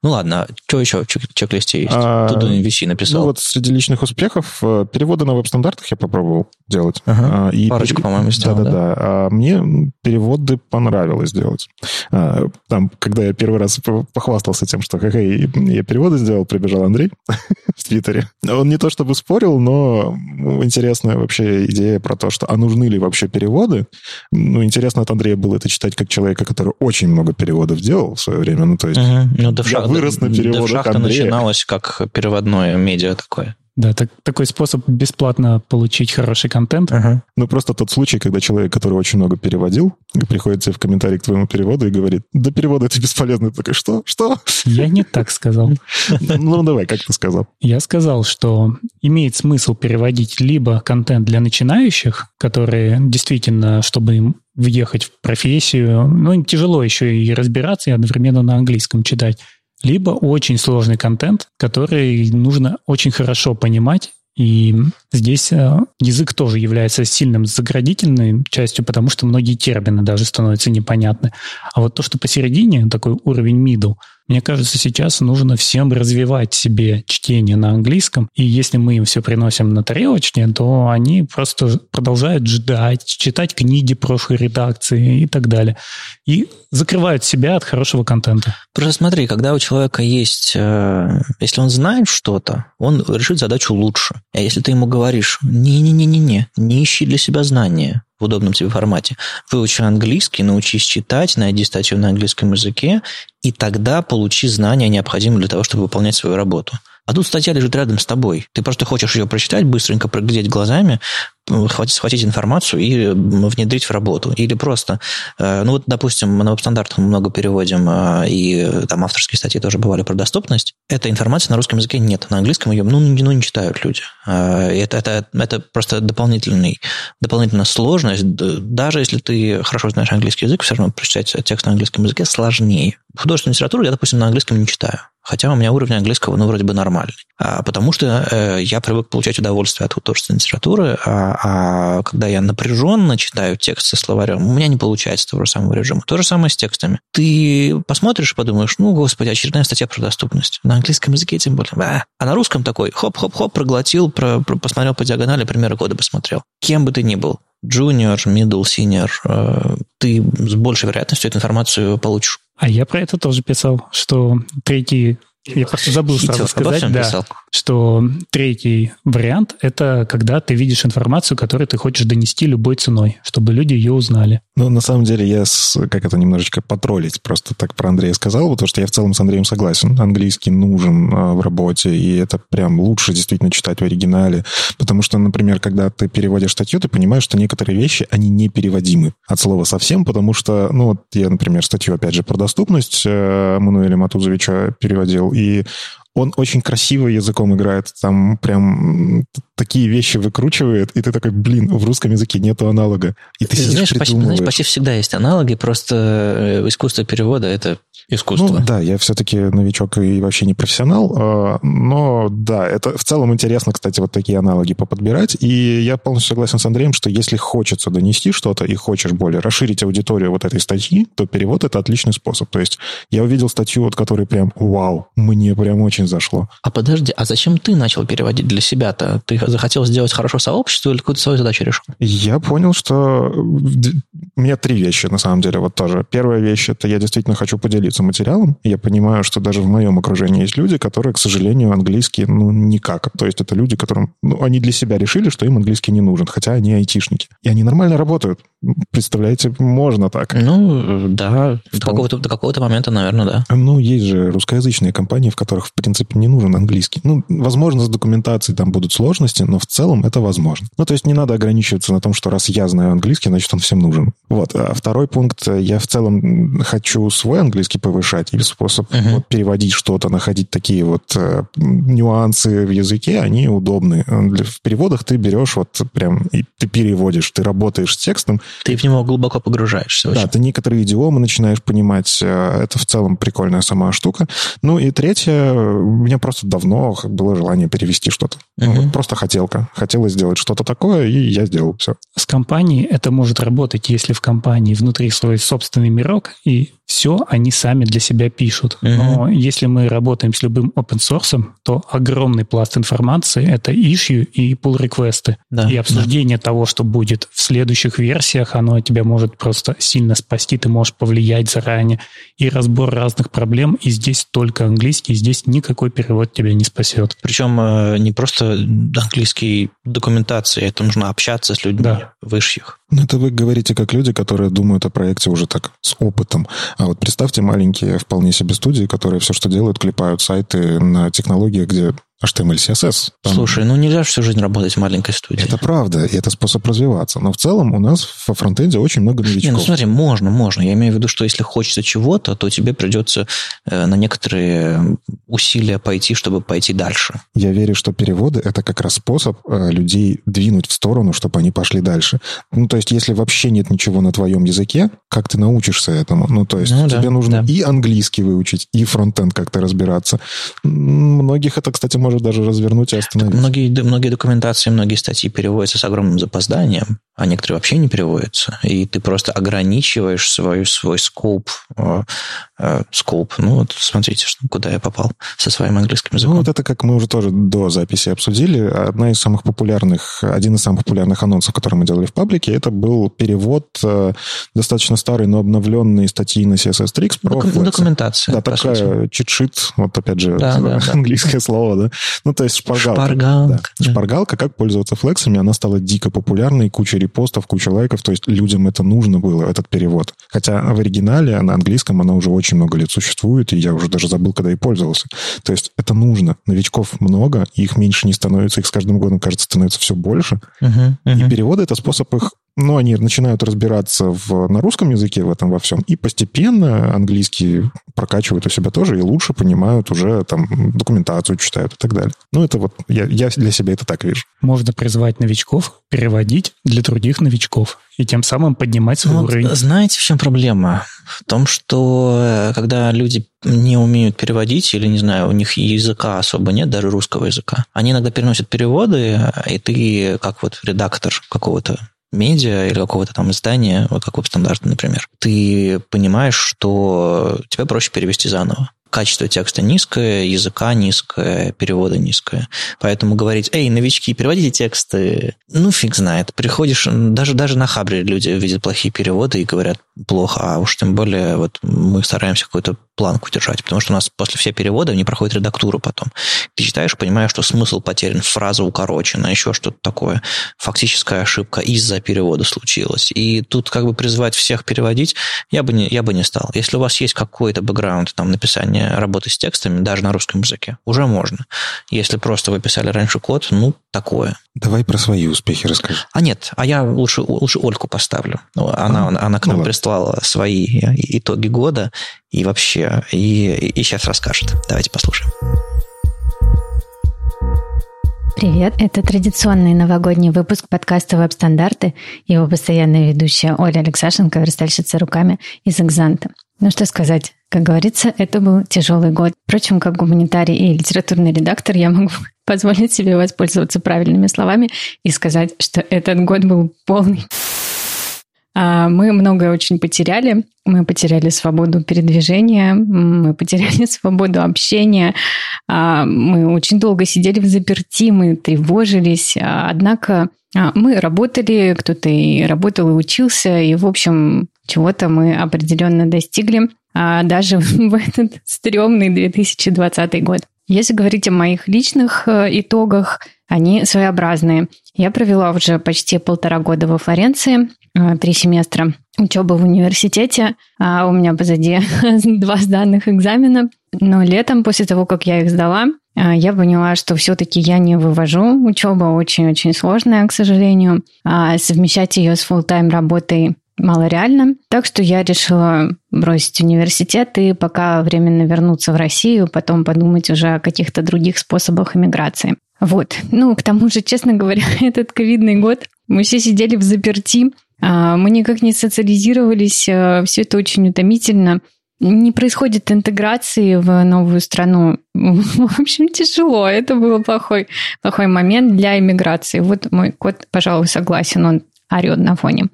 Ну, ладно. Что еще в чек-листе есть? А, Тут VC написал. Ну, вот среди личных успехов э, переводы на веб-стандартах я попробовал делать. Ага. А, и Парочку, по-моему, сделал, Да-да-да. А мне переводы понравилось делать. А, там, когда я первый раз похвастался тем, что ха я переводы сделал, прибежал Андрей в Твиттере. Он не то чтобы спорил, но интересная вообще идея про то, что а нужны ли вообще переводы. Ну, интересно от Андрея было это читать как человека, который очень много переводов делал в свое время. Ну, то есть угу. ну, я вырос на переводах Андрея. начиналось как переводное медиа такое. Да, так, такой способ бесплатно получить хороший контент. Ага. Ну, просто тот случай, когда человек, который очень много переводил, приходит тебе в комментарий к твоему переводу и говорит, да переводы это бесполезно. Ты такой, что? Что? Я не так сказал. Ну, давай, как ты сказал? Я сказал, что имеет смысл переводить либо контент для начинающих, которые действительно, чтобы им въехать в профессию, ну, тяжело еще и разбираться, и одновременно на английском читать либо очень сложный контент, который нужно очень хорошо понимать и здесь э, язык тоже является сильным заградительной частью, потому что многие термины даже становятся непонятны. А вот то, что посередине, такой уровень middle, мне кажется, сейчас нужно всем развивать себе чтение на английском. И если мы им все приносим на тарелочке, то они просто продолжают ждать, читать книги прошлой редакции и так далее. И закрывают себя от хорошего контента. Просто смотри, когда у человека есть... Э, если он знает что-то, он решит задачу лучше. А если ты ему говоришь, не-не-не-не-не, не ищи для себя знания, в удобном тебе формате. Выучи английский, научись читать, найди статью на английском языке, и тогда получи знания, необходимые для того, чтобы выполнять свою работу. А тут статья лежит рядом с тобой. Ты просто хочешь ее прочитать, быстренько проглядеть глазами, хватить, схватить информацию и внедрить в работу. Или просто, э, ну вот, допустим, на веб-стандартах мы много переводим, э, и там авторские статьи тоже бывали про доступность. Эта информация на русском языке нет. На английском ее, ну, ну, не читают люди. Э, это, это, это просто дополнительный, дополнительная сложность. Даже если ты хорошо знаешь английский язык, все равно прочитать текст на английском языке сложнее. Художественную литературу я, допустим, на английском не читаю. Хотя у меня уровень английского, ну, вроде бы нормальный. А, потому что э, я привык получать удовольствие от художественной литературы, а, а когда я напряженно читаю текст со словарем, у меня не получается того же самого режима. То же самое с текстами. Ты посмотришь и подумаешь, ну, господи, очередная статья про доступность. На английском языке тем более. А, а на русском такой, хоп-хоп-хоп, проглотил, про, про, посмотрел по диагонали, примеры кода посмотрел. Кем бы ты ни был, junior, middle, senior, ты с большей вероятностью эту информацию получишь. А я про это тоже писал, что третий я просто забыл сразу сказать, да, писал? что третий вариант – это когда ты видишь информацию, которую ты хочешь донести любой ценой, чтобы люди ее узнали. Ну, на самом деле, я, с, как это, немножечко потроллить просто так про Андрея сказал, потому что я в целом с Андреем согласен. Английский нужен а, в работе, и это прям лучше действительно читать в оригинале, потому что, например, когда ты переводишь статью, ты понимаешь, что некоторые вещи, они не переводимы от слова совсем, потому что, ну, вот я, например, статью, опять же, про доступность э, Мануэля Матузовича переводил, и он очень красиво языком играет, там прям такие вещи выкручивает, и ты такой, блин, в русском языке нету аналога. И ты, ты знаешь, почти, знаешь, почти всегда есть аналоги, просто э, искусство перевода — это искусство. Ну, да, я все-таки новичок и вообще не профессионал, а, но да, это в целом интересно, кстати, вот такие аналоги поподбирать, и я полностью согласен с Андреем, что если хочется донести что-то и хочешь более расширить аудиторию вот этой статьи, то перевод — это отличный способ. То есть я увидел статью, от которой прям, вау, мне прям очень зашло. А подожди, а зачем ты начал переводить для себя-то? Ты захотел сделать хорошо сообществу или какую-то свою задачу решил? Я понял, что у меня три вещи, на самом деле, вот тоже. Первая вещь — это я действительно хочу поделиться материалом. Я понимаю, что даже в моем окружении есть люди, которые, к сожалению, английский, ну, никак. То есть это люди, которым, ну, они для себя решили, что им английский не нужен, хотя они айтишники. И они нормально работают. Представляете, можно так. Ну, да, до какого-то, до какого-то момента, наверное, да. Ну, есть же русскоязычные компании, в которых, в принципе, принципе, не нужен английский. Ну, возможно, с документацией там будут сложности, но в целом это возможно. Ну, то есть не надо ограничиваться на том, что раз я знаю английский, значит, он всем нужен. Вот. А второй пункт. Я в целом хочу свой английский повышать, и способ uh-huh. вот, переводить что-то, находить такие вот э, нюансы в языке, они удобны. В переводах ты берешь вот прям, и ты переводишь, ты работаешь с текстом. Ты в него глубоко погружаешься. Очень. Да, ты некоторые идиомы начинаешь понимать. Э, это в целом прикольная сама штука. Ну и третье, у меня просто давно было желание перевести что-то. Uh-huh. Ну, просто хотелка. Хотелось сделать что-то такое, и я сделал все. С компанией это может работать, если в компании внутри свой собственный мирок, и все они сами для себя пишут. Uh-huh. Но если мы работаем с любым open source, то огромный пласт информации — это issue и pull реквесты Да, и обсуждение да. того, что будет в следующих версиях, оно тебя может просто сильно спасти, ты можешь повлиять заранее. И разбор разных проблем, и здесь только английский, здесь никакой перевод тебя не спасет. Причем э, не просто английский документации, это нужно общаться с людьми да. высших. Ну, это вы говорите как люди, которые думают о проекте уже так с опытом. А вот представьте маленькие вполне себе студии, которые все, что делают, клепают сайты на технологии, где HTML, CSS. Там... Слушай, ну нельзя всю жизнь работать в маленькой студии. Это правда, и это способ развиваться. Но в целом у нас во фронтенде очень много новичков. Не, ну смотри, можно, можно. Я имею в виду, что если хочется чего-то, то тебе придется э, на некоторые усилия пойти, чтобы пойти дальше. Я верю, что переводы — это как раз способ э, людей двинуть в сторону, чтобы они пошли дальше. Ну, то есть, если вообще нет ничего на твоем языке, как ты научишься этому? Ну, то есть, ну, тебе да, нужно да. и английский выучить, и фронтенд как-то разбираться. Многих это, кстати, может даже развернуть и остановить. Многие, многие документации, многие статьи переводятся с огромным запозданием, а некоторые вообще не переводятся. И ты просто ограничиваешь свой, свой скоп, э, скоп. Ну, вот смотрите, куда я попал со своим английским языком. Ну, вот это, как мы уже тоже до записи обсудили, одна из самых популярных, один из самых популярных анонсов, который мы делали в паблике, это был перевод э, достаточно старый, но обновленный статьи на CSS Tricks про Доку- Документация. Да, такая чит-шит, вот опять же, да, да, английское да. слово, да. Ну, то есть шпаргалка. Шпаргалка. Да. Да. Шпаргалка, как пользоваться флексами, она стала дико популярной, куча репостов, куча лайков, то есть людям это нужно было, этот перевод. Хотя в оригинале, на английском, она уже очень много лет существует, и я уже даже забыл, когда и пользовался. То есть это нужно. Новичков много, их меньше не становится, их с каждым годом, кажется, становится все больше. Uh-huh, uh-huh. И переводы — это способ их ну, они начинают разбираться в, на русском языке в этом во всем, и постепенно английский прокачивают у себя тоже, и лучше понимают уже там документацию, читают и так далее. Ну, это вот, я, я для себя это так вижу. Можно призвать новичков переводить для других новичков, и тем самым поднимать свой вот, уровень. Знаете, в чем проблема? В том, что э, когда люди не умеют переводить, или, не знаю, у них языка особо нет, даже русского языка, они иногда переносят переводы, и ты, как вот редактор какого-то медиа или какого-то там издания, вот как веб-стандарты, например, ты понимаешь, что тебе проще перевести заново качество текста низкое, языка низкое, перевода низкое. Поэтому говорить, эй, новички, переводите тексты, ну, фиг знает. Приходишь, даже, даже на Хабре люди видят плохие переводы и говорят плохо, а уж тем более вот мы стараемся какой-то планку держать, потому что у нас после всех переводов не проходит редактуру потом. Ты читаешь, понимаешь, что смысл потерян, фраза укорочена, еще что-то такое. Фактическая ошибка из-за перевода случилась. И тут как бы призвать всех переводить я бы не, я бы не стал. Если у вас есть какой-то бэкграунд там написания работы с текстами, даже на русском языке, уже можно. Если просто вы писали раньше код, ну, такое. Давай про свои успехи расскажи. А нет, а я лучше, лучше Ольку поставлю. Она, а, она к нам ну, прислала свои итоги года и вообще, и, и сейчас расскажет. Давайте послушаем. Привет, это традиционный новогодний выпуск подкаста «Веб-стандарты». Его постоянная ведущая Оля Алексашенко, верстальщица руками из «Экзанта». Ну что сказать, как говорится, это был тяжелый год. Впрочем, как гуманитарий и литературный редактор, я могу позволить себе воспользоваться правильными словами и сказать, что этот год был полный а, мы многое очень потеряли. Мы потеряли свободу передвижения, мы потеряли свободу общения, а, мы очень долго сидели в заперти, мы тревожились. А, однако мы работали, кто-то и работал, и учился, и, в общем, чего-то мы определенно достигли, даже в этот стрёмный 2020 год. Если говорить о моих личных э, итогах, они своеобразные. Я провела уже почти полтора года во Флоренции, э, три семестра. учеба в университете, а у меня позади два сданных экзамена. Но летом, после того, как я их сдала, а, я поняла, что все-таки я не вывожу. Учеба очень-очень сложная, к сожалению. А совмещать ее с full-time работой малореально. Так что я решила бросить университет и пока временно вернуться в Россию, потом подумать уже о каких-то других способах иммиграции. Вот. Ну, к тому же, честно говоря, этот ковидный год мы все сидели в заперти, а, мы никак не социализировались, а, все это очень утомительно. Не происходит интеграции в новую страну. В общем, тяжело. Это был плохой, плохой момент для иммиграции. Вот мой кот, пожалуй, согласен, он орет на фоне.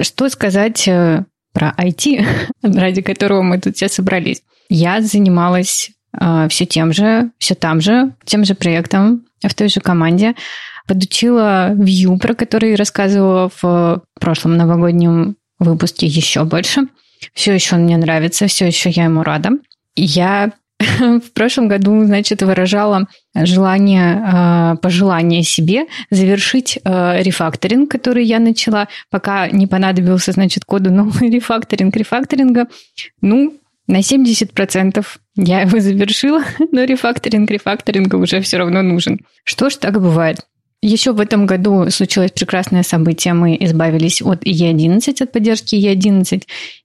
Что сказать э, про IT, ради которого мы тут все собрались? Я занималась э, все тем же, все там же, тем же проектом, в той же команде. Подучила Vue, про который рассказывала в прошлом новогоднем выпуске еще больше. Все еще он мне нравится, все еще я ему рада. Я в прошлом году, значит, выражала желание, э, пожелание себе завершить э, рефакторинг, который я начала, пока не понадобился, значит, коду новый рефакторинг рефакторинга. Ну, на 70% я его завершила, но рефакторинг рефакторинга уже все равно нужен. Что ж, так бывает. Еще в этом году случилось прекрасное событие. Мы избавились от E11, от поддержки E11.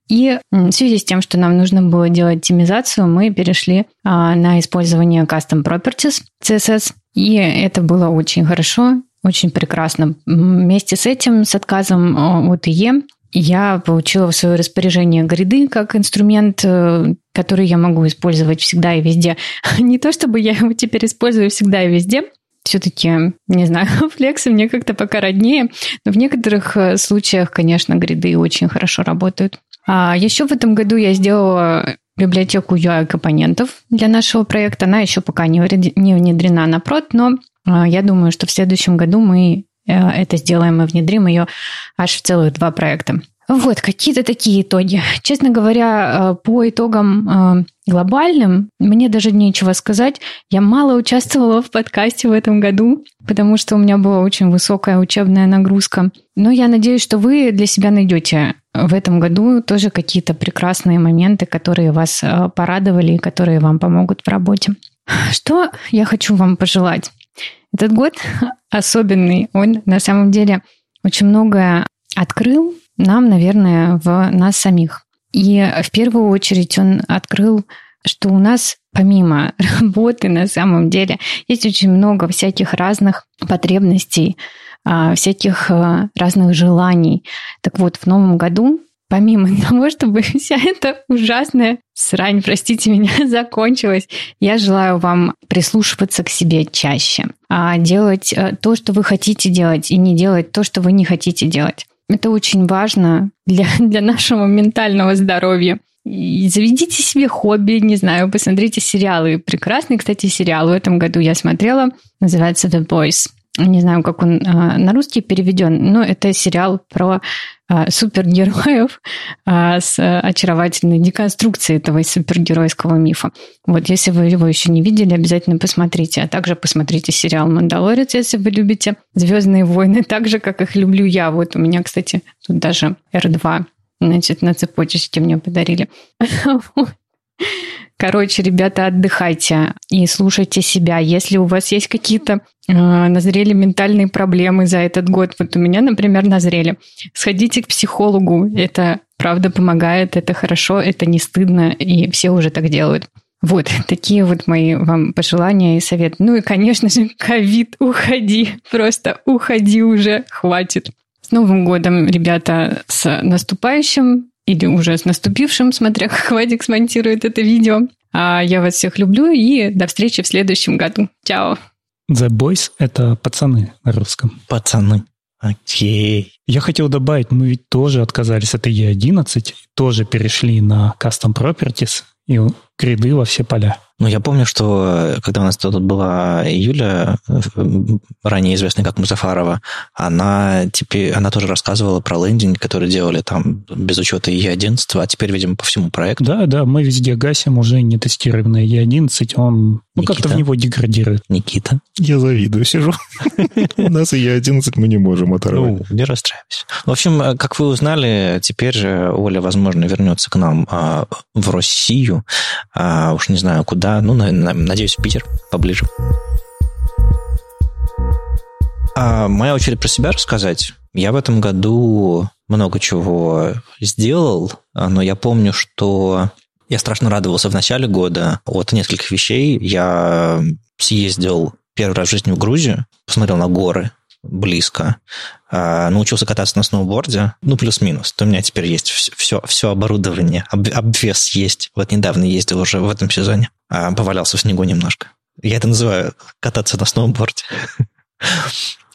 И в связи с тем, что нам нужно было делать оптимизацию, мы перешли а, на использование Custom Properties CSS. И это было очень хорошо, очень прекрасно. Вместе с этим, с отказом а, от IE, я получила в свое распоряжение гриды как инструмент, э, который я могу использовать всегда и везде. Не то, чтобы я его теперь использую всегда и везде, все-таки, не знаю, флексы мне как-то пока роднее, но в некоторых э, случаях, конечно, гриды очень хорошо работают. А еще в этом году я сделала библиотеку UI-компонентов для нашего проекта. Она еще пока не внедрена на прод, но э, я думаю, что в следующем году мы э, это сделаем и внедрим ее аж в целых два проекта. Вот, какие-то такие итоги. Честно говоря, э, по итогам э, глобальным, мне даже нечего сказать. Я мало участвовала в подкасте в этом году, потому что у меня была очень высокая учебная нагрузка. Но я надеюсь, что вы для себя найдете в этом году тоже какие-то прекрасные моменты, которые вас э, порадовали и которые вам помогут в работе. Что я хочу вам пожелать? Этот год особенный. Он на самом деле очень многое открыл нам, наверное, в нас самих. И в первую очередь он открыл, что у нас помимо работы на самом деле есть очень много всяких разных потребностей, а, всяких а, разных желаний. Так вот, в новом году помимо того, чтобы вся эта ужасная срань, простите меня, закончилась, я желаю вам прислушиваться к себе чаще, а делать э, то, что вы хотите делать, и не делать то, что вы не хотите делать. Это очень важно для, для нашего ментального здоровья. И заведите себе хобби, не знаю, посмотрите сериалы. Прекрасный, кстати, сериал в этом году я смотрела. Называется The Boys. Не знаю, как он э, на русский переведен, но это сериал про э, супергероев э, с очаровательной деконструкцией этого супергеройского мифа. Вот, если вы его еще не видели, обязательно посмотрите. А также посмотрите сериал «Мандалорец», если вы любите «Звездные войны», так же, как их люблю я. Вот у меня, кстати, тут даже R2 значит, на цепочечке мне подарили. Короче, ребята, отдыхайте и слушайте себя. Если у вас есть какие-то э, назрели ментальные проблемы за этот год, вот у меня, например, назрели, сходите к психологу. Это правда помогает, это хорошо, это не стыдно, и все уже так делают. Вот, такие вот мои вам пожелания и советы. Ну и, конечно же, ковид, уходи, просто уходи уже, хватит. С Новым годом, ребята, с наступающим или уже с наступившим, смотря как Вадик смонтирует это видео. А я вас всех люблю и до встречи в следующем году. Чао. The Boys — это пацаны на русском. Пацаны. Окей. Я хотел добавить, мы ведь тоже отказались от E11, тоже перешли на Custom Properties и гриды во все поля. Ну, я помню, что э, когда у нас тут была Юля, э, ранее известная как Музафарова, она теперь, она тоже рассказывала про лендинг, который делали там без учета E11, а теперь, видимо, по всему проекту. Да, да, мы везде гасим уже не тестированный E11, он ну, как-то в него деградирует. Никита? Я завидую, сижу. У нас E11 мы не можем оторвать. Ну, не расстраивайся. В общем, э, как вы узнали, теперь Оля, возможно, вернется к нам а, в Россию. А, уж не знаю куда. Ну, надеюсь, в Питер поближе. А моя очередь про себя рассказать. Я в этом году много чего сделал, но я помню, что я страшно радовался в начале года от нескольких вещей. Я съездил первый раз в жизни в Грузию, посмотрел на горы близко, а, научился кататься на сноуборде, ну, плюс-минус. То у меня теперь есть все, все оборудование, обвес есть. Вот недавно ездил уже в этом сезоне, а, повалялся в снегу немножко. Я это называю кататься на сноуборде.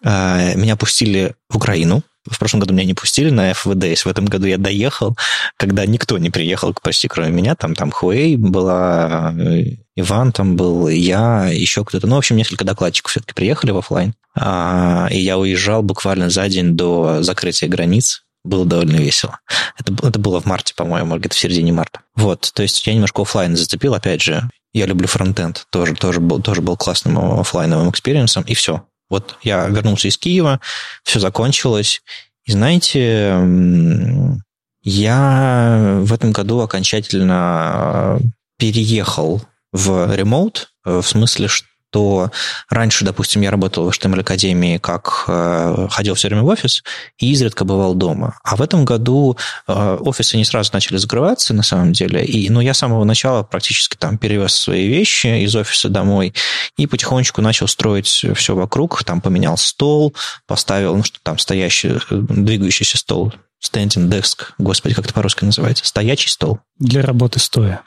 А, меня пустили в Украину. В прошлом году меня не пустили на fwdays. В этом году я доехал, когда никто не приехал почти кроме меня. Там, там Хуэй была, э, Иван там был, я, еще кто-то. Ну, в общем, несколько докладчиков все-таки приехали в офлайн. А, и я уезжал буквально за день до закрытия границ. Было довольно весело. Это, это было в марте, по-моему, где-то в середине марта. Вот, то есть я немножко офлайн зацепил, опять же, я люблю фронтенд, тоже, тоже, был, тоже был классным офлайновым experience ом, и все. Вот я вернулся из Киева, все закончилось. И знаете, я в этом году окончательно переехал в ремоут, в смысле, что что раньше, допустим, я работал в HTML Академии, как э, ходил все время в офис и изредка бывал дома. А в этом году э, офисы не сразу начали закрываться, на самом деле. И, ну, я с самого начала практически там перевез свои вещи из офиса домой и потихонечку начал строить все вокруг. Там поменял стол, поставил, ну, что там стоящий, э, двигающийся стол Standing desk, господи, как это по-русски называется? Стоячий стол. Для работы стоя.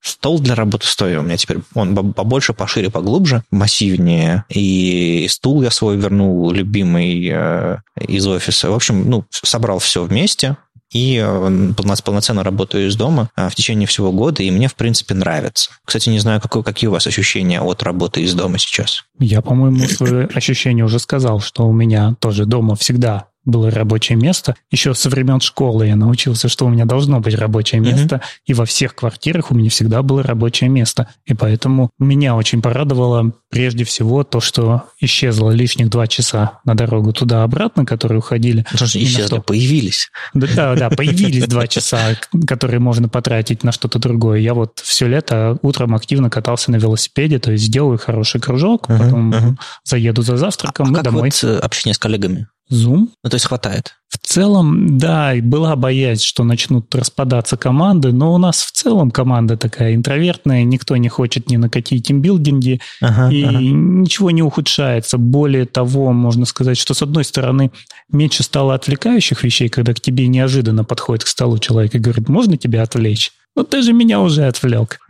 Стол для работы стоя у меня теперь. Он побольше, пошире, поглубже, массивнее. И стул я свой вернул, любимый э, из офиса. В общем, ну, собрал все вместе, и э, полноценно работаю из дома э, в течение всего года, и мне, в принципе, нравится. Кстати, не знаю, какой, какие у вас ощущения от работы из дома сейчас? Я, по-моему, свои ощущения уже сказал, что у меня тоже дома всегда было рабочее место. Еще со времен школы я научился, что у меня должно быть рабочее место, mm-hmm. и во всех квартирах у меня всегда было рабочее место. И поэтому меня очень порадовало прежде всего то, что исчезло лишних два часа на дорогу туда-обратно, которые уходили. Что же исчезли? Появились. Да, да, да, появились два часа, которые можно потратить на что-то другое. Я вот все лето утром активно катался на велосипеде, то есть сделаю хороший кружок, потом заеду за завтраком а, и домой. Э, общение с коллегами? Zoom. Ну, то есть хватает. В целом, да, была боязнь, что начнут распадаться команды, но у нас в целом команда такая интровертная, никто не хочет ни накатить тимбилдинги, ага, и ага. ничего не ухудшается. Более того, можно сказать, что с одной стороны меньше стало отвлекающих вещей, когда к тебе неожиданно подходит к столу человек и говорит, можно тебя отвлечь? Ну ты же меня уже отвлек.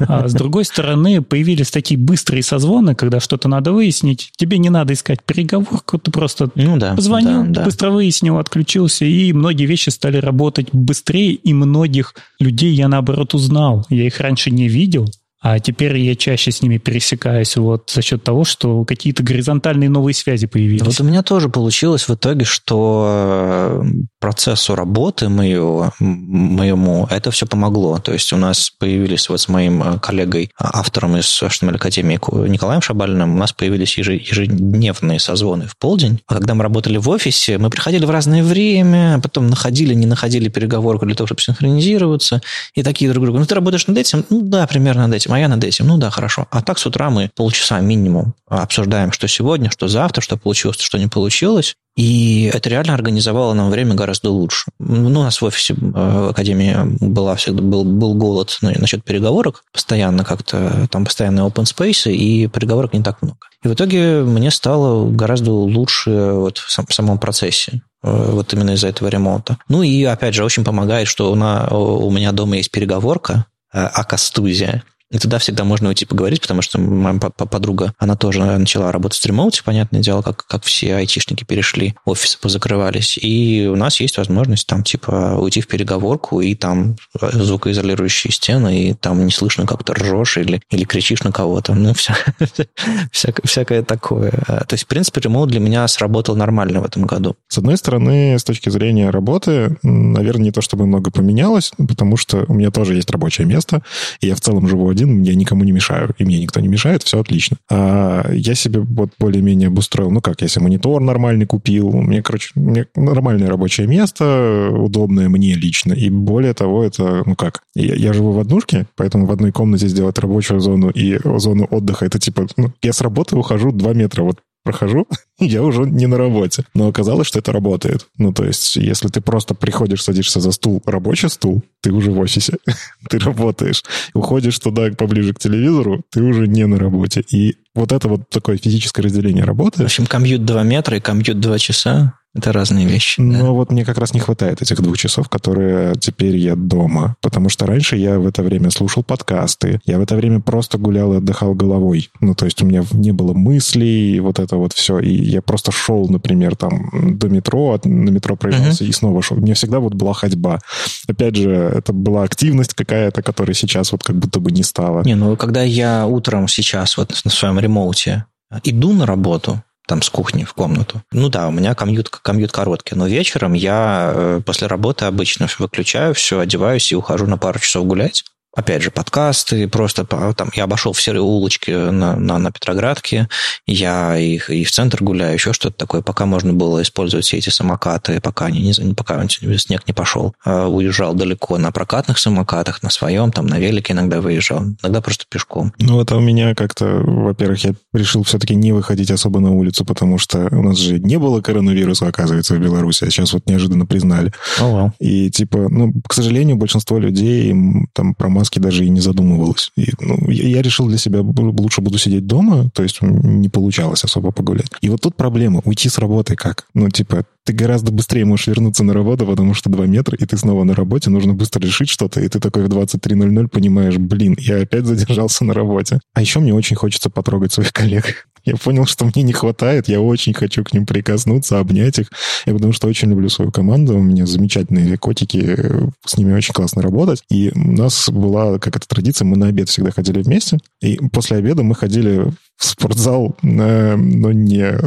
А с другой стороны, появились такие быстрые созвоны, когда что-то надо выяснить. Тебе не надо искать переговорку, ты просто ну, да, позвонил, да, да. быстро выяснил, отключился, и многие вещи стали работать быстрее, и многих людей я, наоборот, узнал. Я их раньше не видел, а теперь я чаще с ними пересекаюсь вот за счет того, что какие-то горизонтальные новые связи появились. Вот у меня тоже получилось в итоге, что э, процессу работы мою, моему это все помогло. То есть у нас появились вот с моим э, коллегой, а, автором из HTML Академии Николаем Шабалиным, у нас появились ежедневные созвоны в полдень. А когда мы работали в офисе, мы приходили в разное время, потом находили, не находили переговорку для того, чтобы синхронизироваться, и такие друг другу. Ну, ты работаешь над этим? Ну, да, примерно над этим а я над этим. Ну да, хорошо. А так с утра мы полчаса минимум обсуждаем, что сегодня, что завтра, что получилось, что не получилось. И это реально организовало нам время гораздо лучше. Ну, у нас в офисе э, в Академии была всегда, был, был голод насчет переговорок. Постоянно как-то, там постоянные open space, и переговорок не так много. И в итоге мне стало гораздо лучше вот в, сам, в самом процессе э, вот именно из-за этого ремонта. Ну и, опять же, очень помогает, что у, на, у меня дома есть переговорка, э, Акастузия, и туда всегда можно уйти поговорить, потому что моя подруга, она тоже начала работать в ремоуте, понятное дело, как, как все айтишники перешли, офисы позакрывались. И у нас есть возможность там типа уйти в переговорку, и там звукоизолирующие стены, и там не слышно, как ты ржешь или, или кричишь на кого-то. Ну, вся, всякое, всякое такое. То есть, в принципе, ремоут для меня сработал нормально в этом году. С одной стороны, с точки зрения работы, наверное, не то чтобы много поменялось, потому что у меня тоже есть рабочее место, и я в целом живу один, один, я никому не мешаю, и мне никто не мешает, все отлично. А я себе вот более-менее обустроил, ну как, я себе монитор нормальный купил, мне, короче, мне нормальное рабочее место, удобное мне лично, и более того, это, ну как, я, я живу в однушке, поэтому в одной комнате сделать рабочую зону и зону отдыха, это типа, ну, я с работы ухожу 2 метра, вот прохожу, я уже не на работе. Но оказалось, что это работает. Ну, то есть, если ты просто приходишь, садишься за стул, рабочий стул, ты уже в офисе, ты работаешь. Уходишь туда поближе к телевизору, ты уже не на работе. И вот это вот такое физическое разделение работы. В общем, комьют 2 метра и комьют 2 часа. Это разные вещи. Но да. вот мне как раз не хватает этих двух часов, которые теперь я дома. Потому что раньше я в это время слушал подкасты, я в это время просто гулял и отдыхал головой. Ну, то есть у меня не было мыслей, вот это вот все. И я просто шел, например, там до метро, на метро проезжался uh-huh. и снова шел. Мне всегда вот была ходьба. Опять же, это была активность какая-то, которая сейчас вот как будто бы не стала. Не, ну когда я утром сейчас вот на своем ремоуте иду на работу, там с кухни в комнату. Ну да, у меня комьют, комьют короткий, но вечером я э, после работы обычно выключаю все, одеваюсь и ухожу на пару часов гулять опять же, подкасты, просто там я обошел все улочки на, на, на Петроградке, я их и в центр гуляю, еще что-то такое, пока можно было использовать все эти самокаты, пока, не, не, пока снег не пошел. А, уезжал далеко на прокатных самокатах, на своем, там на велике иногда выезжал, иногда просто пешком. Ну, это у меня как-то, во-первых, я решил все-таки не выходить особо на улицу, потому что у нас же не было коронавируса, оказывается, в Беларуси, а сейчас вот неожиданно признали. Oh, wow. И типа, ну, к сожалению, большинство людей там про маски даже и не задумывалась. И, ну, я решил для себя, лучше буду сидеть дома, то есть не получалось особо погулять. И вот тут проблема, уйти с работы как? Ну, типа, ты гораздо быстрее можешь вернуться на работу, потому что 2 метра, и ты снова на работе, нужно быстро решить что-то, и ты такой в 23.00 понимаешь, блин, я опять задержался на работе. А еще мне очень хочется потрогать своих коллег. Я понял, что мне не хватает, я очень хочу к ним прикоснуться, обнять их. Я потому что очень люблю свою команду, у меня замечательные котики, с ними очень классно работать. И у нас была какая-то традиция, мы на обед всегда ходили вместе, и после обеда мы ходили в спортзал, но не...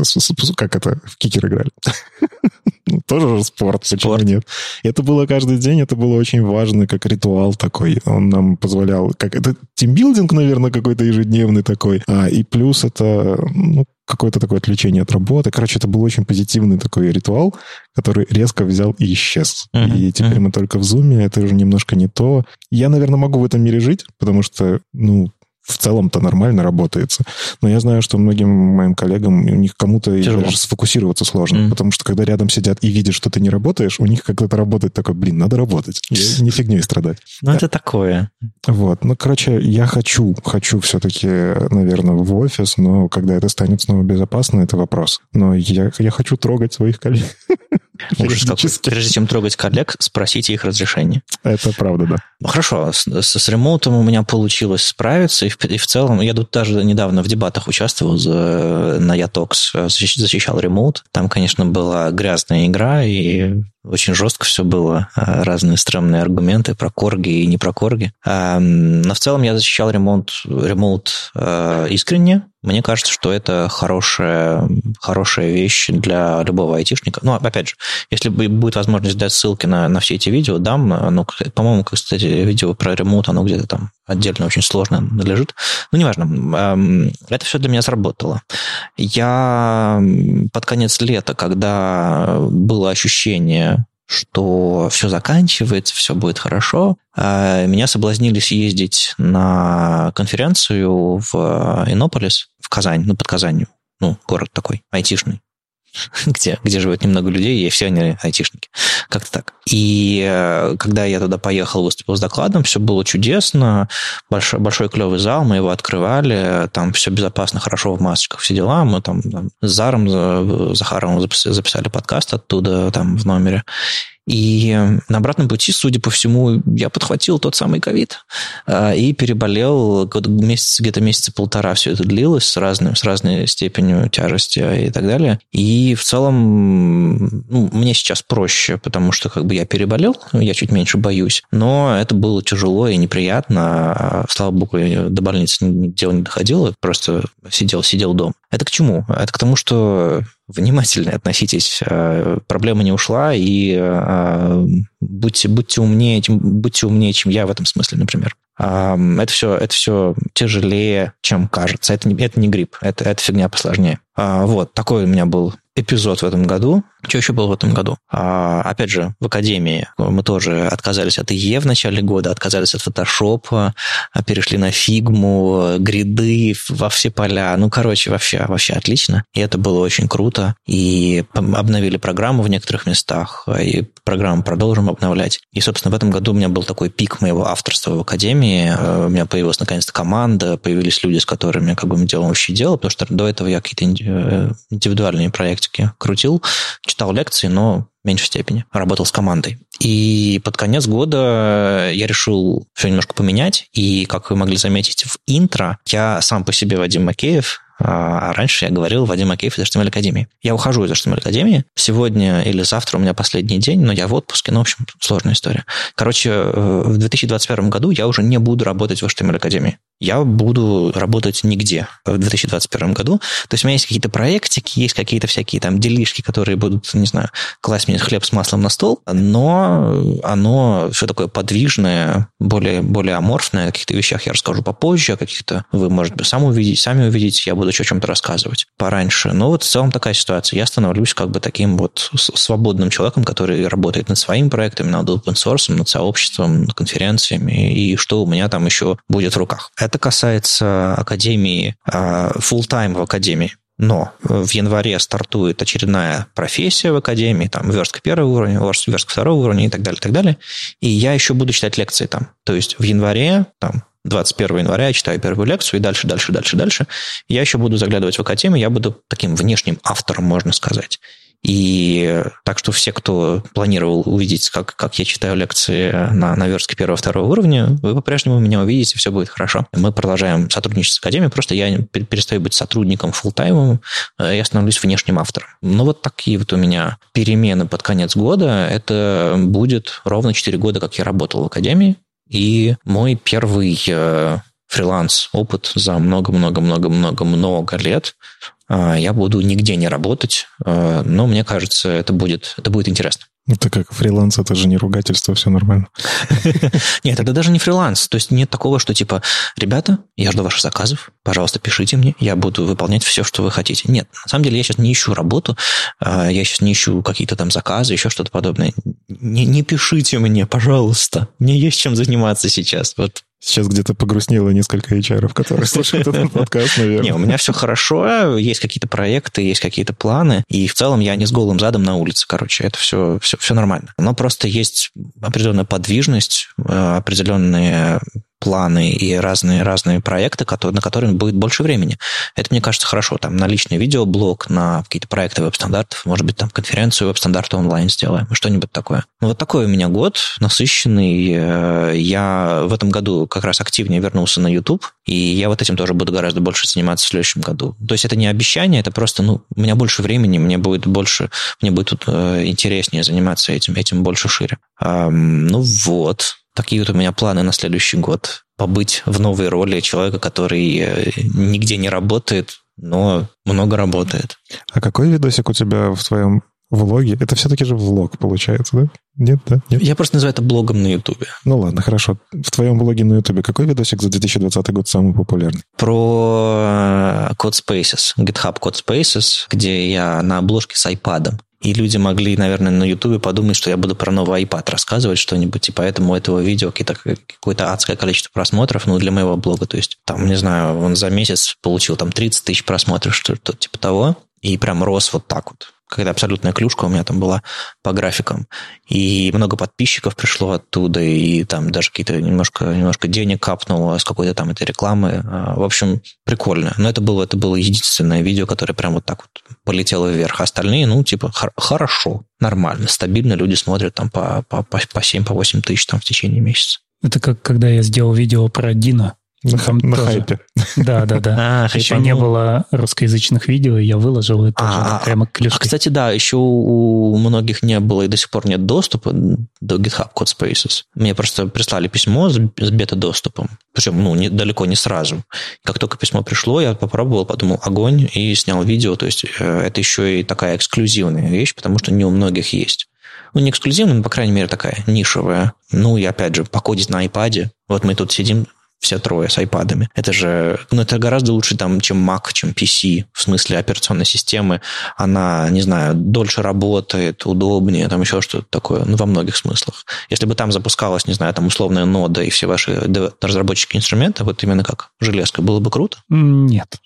Как это? В кикер играли. Ну, тоже же спорт, почему нет? Это было каждый день, это было очень важно, как ритуал такой. Он нам позволял... Как, это тимбилдинг, наверное, какой-то ежедневный такой. А, и плюс это ну, какое-то такое отвлечение от работы. Короче, это был очень позитивный такой ритуал, который резко взял и исчез. Uh-huh, и теперь uh-huh. мы только в зуме, это уже немножко не то. Я, наверное, могу в этом мире жить, потому что, ну, в целом-то нормально работается. Но я знаю, что многим моим коллегам, у них кому-то даже сфокусироваться сложно, mm. потому что когда рядом сидят и видят, что ты не работаешь, у них как-то работает такой, блин, надо работать. Я не фигней страдать. Ну, это такое. Вот. Ну, короче, я хочу, хочу все-таки, наверное, в офис, но когда это станет снова безопасно, это вопрос. Но я, я хочу трогать своих коллег. Ужас какой. Прежде чем трогать коллег, спросите их разрешение. Это правда, да. Ну, хорошо, с, с ремоутом у меня получилось справиться, и в, и в целом, я тут даже недавно в дебатах участвовал за, на Ятокс, защищал ремоут. Там, конечно, была грязная игра, и очень жестко все было, а, разные стрёмные аргументы про корги и не про корги. Но в целом я защищал ремонт, ремоут а, искренне. Мне кажется, что это хорошая, хорошая вещь для любого айтишника. Ну, опять же, если будет возможность дать ссылки на, на все эти видео, дам. Ну, по-моему, кстати, видео про ремонт, оно где-то там отдельно очень сложно лежит. Ну, неважно. Это все для меня сработало. Я под конец лета, когда было ощущение что все заканчивается, все будет хорошо. А, меня соблазнили съездить на конференцию в Иннополис, в Казань, ну, под Казанью. Ну, город такой, айтишный. где, где живет немного людей, и все они айтишники. Как-то так. И э, когда я туда поехал, выступил с докладом, все было чудесно, большой, большой клевый зал, мы его открывали, там все безопасно, хорошо в масочках, все дела. Мы там, там с Заром, Захаровым записали подкаст оттуда, там в номере. И на обратном пути, судя по всему, я подхватил тот самый ковид а, и переболел месяц, где-то месяца полтора все это длилось с, разным, с разной степенью тяжести и так далее. И в целом ну, мне сейчас проще, потому что как бы я переболел, я чуть меньше боюсь, но это было тяжело и неприятно. А, слава богу, до больницы дело не доходило, просто сидел, сидел дома. Это к чему? Это к тому, что внимательно относитесь. Э, проблема не ушла, и э, будьте, будьте, умнее, будьте умнее, чем я в этом смысле, например. Это все, это все тяжелее, чем кажется. Это не, это не грипп, это, это фигня посложнее. А, вот, такой у меня был эпизод в этом году. Что еще было в этом году? А, опять же, в Академии мы тоже отказались от ИЕ в начале года, отказались от фотошопа, перешли на фигму, гриды во все поля. Ну, короче, вообще, вообще отлично. И это было очень круто. И обновили программу в некоторых местах, и программу продолжим обновлять. И, собственно, в этом году у меня был такой пик моего авторства в Академии. Э, у меня появилась наконец-то команда, появились люди, с которыми как бы мы делаем общее дело, потому что до этого я какие-то э, индивидуальные проектики крутил, читал лекции, но в меньшей степени. Работал с командой. И под конец года я решил все немножко поменять. И, как вы могли заметить, в интро я сам по себе Вадим Макеев, а раньше я говорил Вадим Акеев из HTML Академии. Я ухожу из HTML Академии. Сегодня или завтра у меня последний день, но я в отпуске. Ну, в общем, сложная история. Короче, э, в 2021 году я уже не буду работать в HTML Академии я буду работать нигде в 2021 году. То есть у меня есть какие-то проектики, есть какие-то всякие там делишки, которые будут, не знаю, класть мне хлеб с маслом на стол, но оно все такое подвижное, более, более аморфное. О каких-то вещах я расскажу попозже, о каких-то вы, может быть, сами увидите, сами увидите, я буду еще о чем-то рассказывать пораньше. Но вот в целом такая ситуация. Я становлюсь как бы таким вот свободным человеком, который работает над своими проектами, над open source, над сообществом, над конференциями, и что у меня там еще будет в руках. Это касается Академии, а, full time в Академии. Но в январе стартует очередная профессия в Академии, там верстка первого уровня, верстка второго уровня и так далее, и так далее. И я еще буду читать лекции там. То есть в январе, там, 21 января я читаю первую лекцию, и дальше, дальше, дальше, дальше. Я еще буду заглядывать в Академию, я буду таким внешним автором, можно сказать. И так что все, кто планировал увидеть, как, как я читаю лекции на, на верстке первого-второго уровня, вы по-прежнему меня увидите, все будет хорошо. Мы продолжаем сотрудничать с Академией, просто я перестаю быть сотрудником фулл-таймом, э, я становлюсь внешним автором. Ну, вот такие вот у меня перемены под конец года. Это будет ровно 4 года, как я работал в Академии. И мой первый э, фриланс-опыт за много-много-много-много-много лет. А, я буду нигде не работать, а, но мне кажется, это будет, это будет интересно. Это как фриланс, это же не ругательство, все нормально. Нет, это даже не фриланс. То есть нет такого, что типа, ребята, я жду ваших заказов, пожалуйста, пишите мне, я буду выполнять все, что вы хотите. Нет, на самом деле я сейчас не ищу работу, а, я сейчас не ищу какие-то там заказы, еще что-то подобное. Не, не пишите мне, пожалуйста. Мне есть чем заниматься сейчас. Вот Сейчас где-то погрустнело несколько HR, которые слушают этот подкаст, наверное. Не, у меня все хорошо, есть какие-то проекты, есть какие-то планы, и в целом я не с голым задом на улице, короче, это все, все, все нормально. Но просто есть определенная подвижность, э, определенные планы и разные, разные проекты, которые, на которые будет больше времени. Это, мне кажется, хорошо. Там на личный видеоблог, на какие-то проекты веб-стандартов, может быть, там конференцию веб-стандарта онлайн сделаем, что-нибудь такое. Ну, вот такой у меня год, насыщенный. Э, я в этом году как раз активнее вернулся на YouTube, и я вот этим тоже буду гораздо больше заниматься в следующем году. То есть это не обещание, это просто, ну, у меня больше времени, мне будет больше, мне будет тут э, интереснее заниматься этим, этим больше шире. Ну вот, Такие вот у меня планы на следующий год. Побыть в новой роли человека, который э, нигде не работает, но много работает. А какой видосик у тебя в твоем влоге? Это все-таки же влог, получается, да? Нет, да? Нет? Я просто называю это блогом на Ютубе. Ну ладно, хорошо. В твоем блоге на Ютубе какой видосик за 2020 год самый популярный? Про CodeSpaces, GitHub CodeSpaces, где я на обложке с iPad и люди могли, наверное, на Ютубе подумать, что я буду про новый iPad рассказывать что-нибудь, и поэтому этого видео какое-то адское количество просмотров, ну, для моего блога. То есть, там, не знаю, он за месяц получил там 30 тысяч просмотров, что-то типа того, и прям рос вот так вот какая-то абсолютная клюшка у меня там была по графикам. И много подписчиков пришло оттуда, и там даже какие-то немножко, немножко денег капнуло с какой-то там этой рекламы. А, в общем, прикольно. Но это было, это было единственное видео, которое прям вот так вот полетело вверх. Остальные, ну, типа, хорошо, нормально, стабильно люди смотрят там по, по, по 7-8 по тысяч там в течение месяца. Это как когда я сделал видео про Дина, На, там на тоже. хайпе. Да, да, да. А, еще не было русскоязычных видео, и я выложил это а, прямо к клюшке. А, кстати, да, еще у многих не было и до сих пор нет доступа до GitHub Codespaces. Мне просто прислали письмо с, с бета-доступом. Причем, ну, не, далеко не сразу. Как только письмо пришло, я попробовал, подумал, огонь, и снял видео. То есть э, это еще и такая эксклюзивная вещь, потому что не у многих есть. Ну, не эксклюзивная, но, по крайней мере, такая нишевая. Ну, и опять же, покодить на iPad. Вот мы тут сидим, все трое с айпадами. Это же, ну, это гораздо лучше, там, чем Mac, чем PC, в смысле операционной системы. Она, не знаю, дольше работает, удобнее, там еще что-то такое, ну, во многих смыслах. Если бы там запускалась, не знаю, там условная нода и все ваши разработчики инструменты, вот именно как железка, было бы круто? Нет.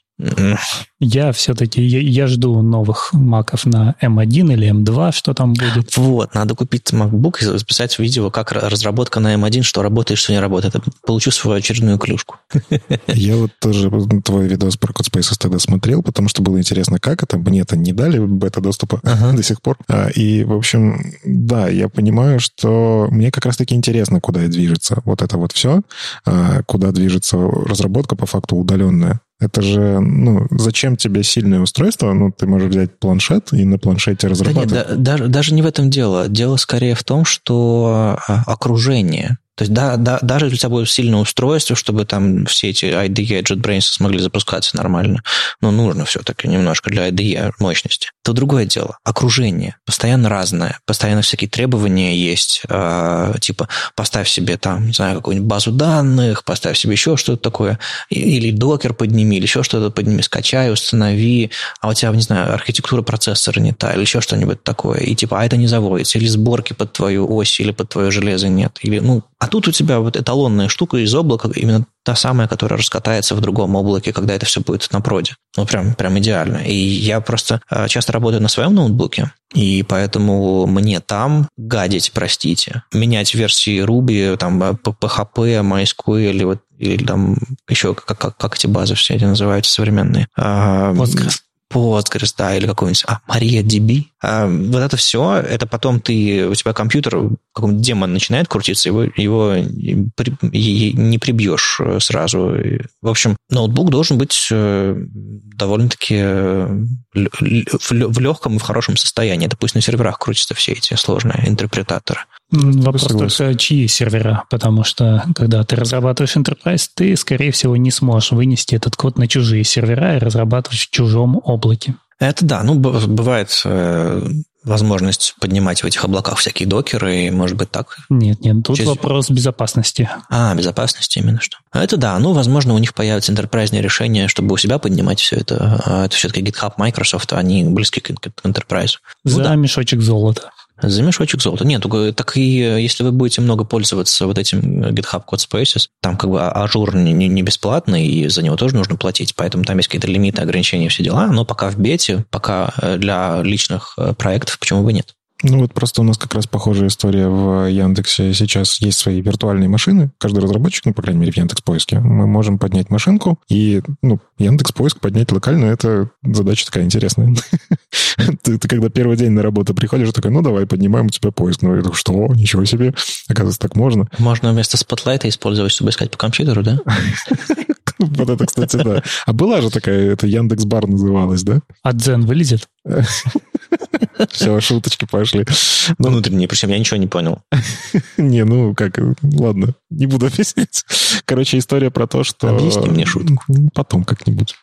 Я все-таки, я, я жду новых маков на M1 или M2, что там будет. Вот, надо купить MacBook и записать видео, как разработка на M1, что работает, что не работает. Получу свою очередную клюшку. Я вот тоже твой видос про CodeSpaces тогда смотрел, потому что было интересно, как это. Мне это не дали бета-доступа ага. до сих пор. А, и, в общем, да, я понимаю, что мне как раз-таки интересно, куда движется вот это вот все, а, куда движется разработка по факту удаленная. Это же, ну, зачем тебе сильное устройство? Ну, ты можешь взять планшет и на планшете разрабатывать. Да нет, да, даже, даже не в этом дело. Дело скорее в том, что а, окружение то есть да, да, даже если у тебя будет сильное устройство, чтобы там все эти IDE, JetBrains смогли запускаться нормально, но нужно все-таки немножко для IDE мощности, то другое дело. Окружение постоянно разное, постоянно всякие требования есть, э, типа поставь себе там, не знаю, какую-нибудь базу данных, поставь себе еще что-то такое, или докер подними, или еще что-то подними, скачай, установи, а у тебя, не знаю, архитектура процессора не та, или еще что-нибудь такое, и типа, а это не заводится, или сборки под твою ось, или под твое железо нет, или, ну, а тут у тебя вот эталонная штука из облака, именно та самая, которая раскатается в другом облаке, когда это все будет на проде. Ну, прям, прям идеально. И я просто э, часто работаю на своем ноутбуке, и поэтому мне там гадить, простите, менять версии Ruby, там, PHP, MySQL или вот или там еще как, как, как эти базы все эти называются современные. А, Postgres. Postgres, да, или какой-нибудь, а, MariaDB. А, вот это все, это потом ты, у тебя компьютер, какой-нибудь демон начинает крутиться, его, его не прибьешь сразу. В общем, ноутбук должен быть э, довольно-таки э, в легком и в хорошем состоянии. Это пусть на серверах крутятся все эти сложные интерпретаторы. Вопрос только, чьи сервера, потому что когда ты разрабатываешь Enterprise, ты, скорее всего, не сможешь вынести этот код на чужие сервера и разрабатывать в чужом облаке. Это да, ну, бывает э, возможность поднимать в этих облаках всякие докеры, и, может быть, так? Нет, нет, тут Через... вопрос безопасности. А, безопасности именно что. Это да, ну, возможно, у них появится enterprise решение, чтобы у себя поднимать все это. А это все-таки GitHub, Microsoft, они близки к, к enterprise. За ну, да. мешочек золота. За мешочек золота. Нет, так и если вы будете много пользоваться вот этим GitHub Codespaces, там как бы Azure не, не бесплатный, и за него тоже нужно платить, поэтому там есть какие-то лимиты, ограничения, все дела, но пока в бете, пока э, для личных э, проектов, почему бы нет? Ну вот просто у нас как раз похожая история в Яндексе. Сейчас есть свои виртуальные машины. Каждый разработчик, ну, по крайней мере, в Яндекс Поиске, мы можем поднять машинку, и, ну, Яндекс Поиск поднять локально, это задача такая интересная. ты, ты когда первый день на работу приходишь, такой, ну, давай, поднимаем у тебя поиск. Ну, я такой, что? Ничего себе. Оказывается, так можно. Можно вместо спотлайта использовать, чтобы искать по компьютеру, да? Вот это, кстати, да. А была же такая, это Яндекс Бар называлась, да? А Дзен вылезет? Все, шуточки пошли. Ну, внутренние, причем я ничего не понял. Не, ну как, ладно, не буду объяснять. Короче, история про то, что... Объясни мне шутку. Потом как-нибудь.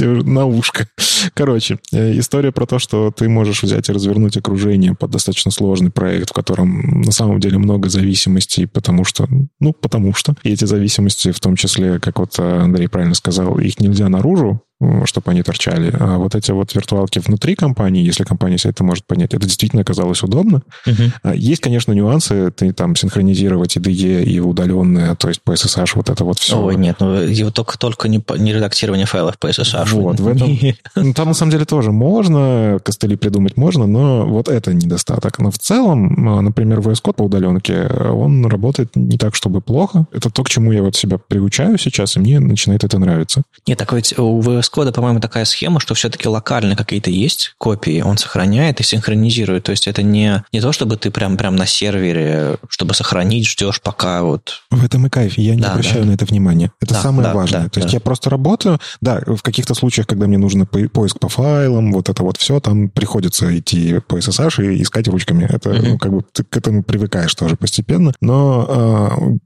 На ушко. Короче, э, история про то, что ты можешь взять и развернуть окружение под достаточно сложный проект, в котором на самом деле много зависимостей, потому что, ну, потому что. И эти зависимости, в том числе, как вот Андрей правильно сказал, их нельзя наружу чтобы они торчали. А вот эти вот виртуалки внутри компании, если компания себе это может понять, это действительно оказалось удобно. Угу. Есть, конечно, нюансы. Ты там синхронизировать IDE и удаленные, то есть по SSH, вот это вот все. Ой, нет, ну его только, только не, не редактирование файлов по SSH. Вот, в этом... Ну, там на самом деле тоже можно, костыли придумать можно, но вот это недостаток. Но в целом, а, например, VS Code по удаленке, он работает не так, чтобы плохо. Это то, к чему я вот себя приучаю сейчас, и мне начинает это нравиться. Нет, так ведь у VS Code, по-моему, такая схема, что все-таки локально какие-то есть копии, он сохраняет и синхронизирует. То есть это не, не то, чтобы ты прям, прям на сервере, чтобы сохранить, ждешь пока вот... В этом и кайф. Я не да, обращаю да. на это внимания. Это да, самое да, важное. Да, то есть да. я просто работаю, да, в каких-то случаях, когда мне нужно поиск по файлам, вот это вот все, там приходится идти по SSH и искать ручками. Это, mm-hmm. ну, как бы ты к этому привыкаешь тоже постепенно. Но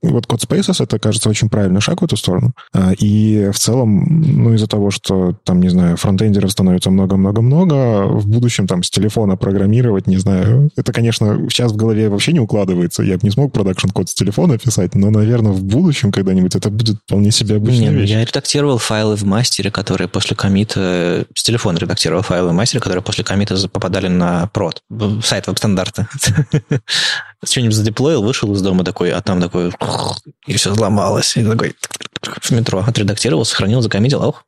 э, вот CodeSpaces, это, кажется, очень правильный шаг в эту сторону. Э, и в целом, ну, из-за того, что там, не знаю, фронтендеров становится много-много-много, в будущем там с телефона программировать, не знаю, это, конечно, сейчас в голове вообще не укладывается. Я бы не смог продакшн код с телефона писать, но, наверное, в будущем когда-нибудь это будет вполне себе обычная Нет, я редактировал файлы в мастере, которые после комита... С телефона редактировал файлы в мастере, которые после комита попадали на прод. Сайт веб-стандарта. Что-нибудь задеплоил, вышел из дома такой, а там такой... И все взломалось. И такой в метро отредактировал, сохранил, закоммитил, ох,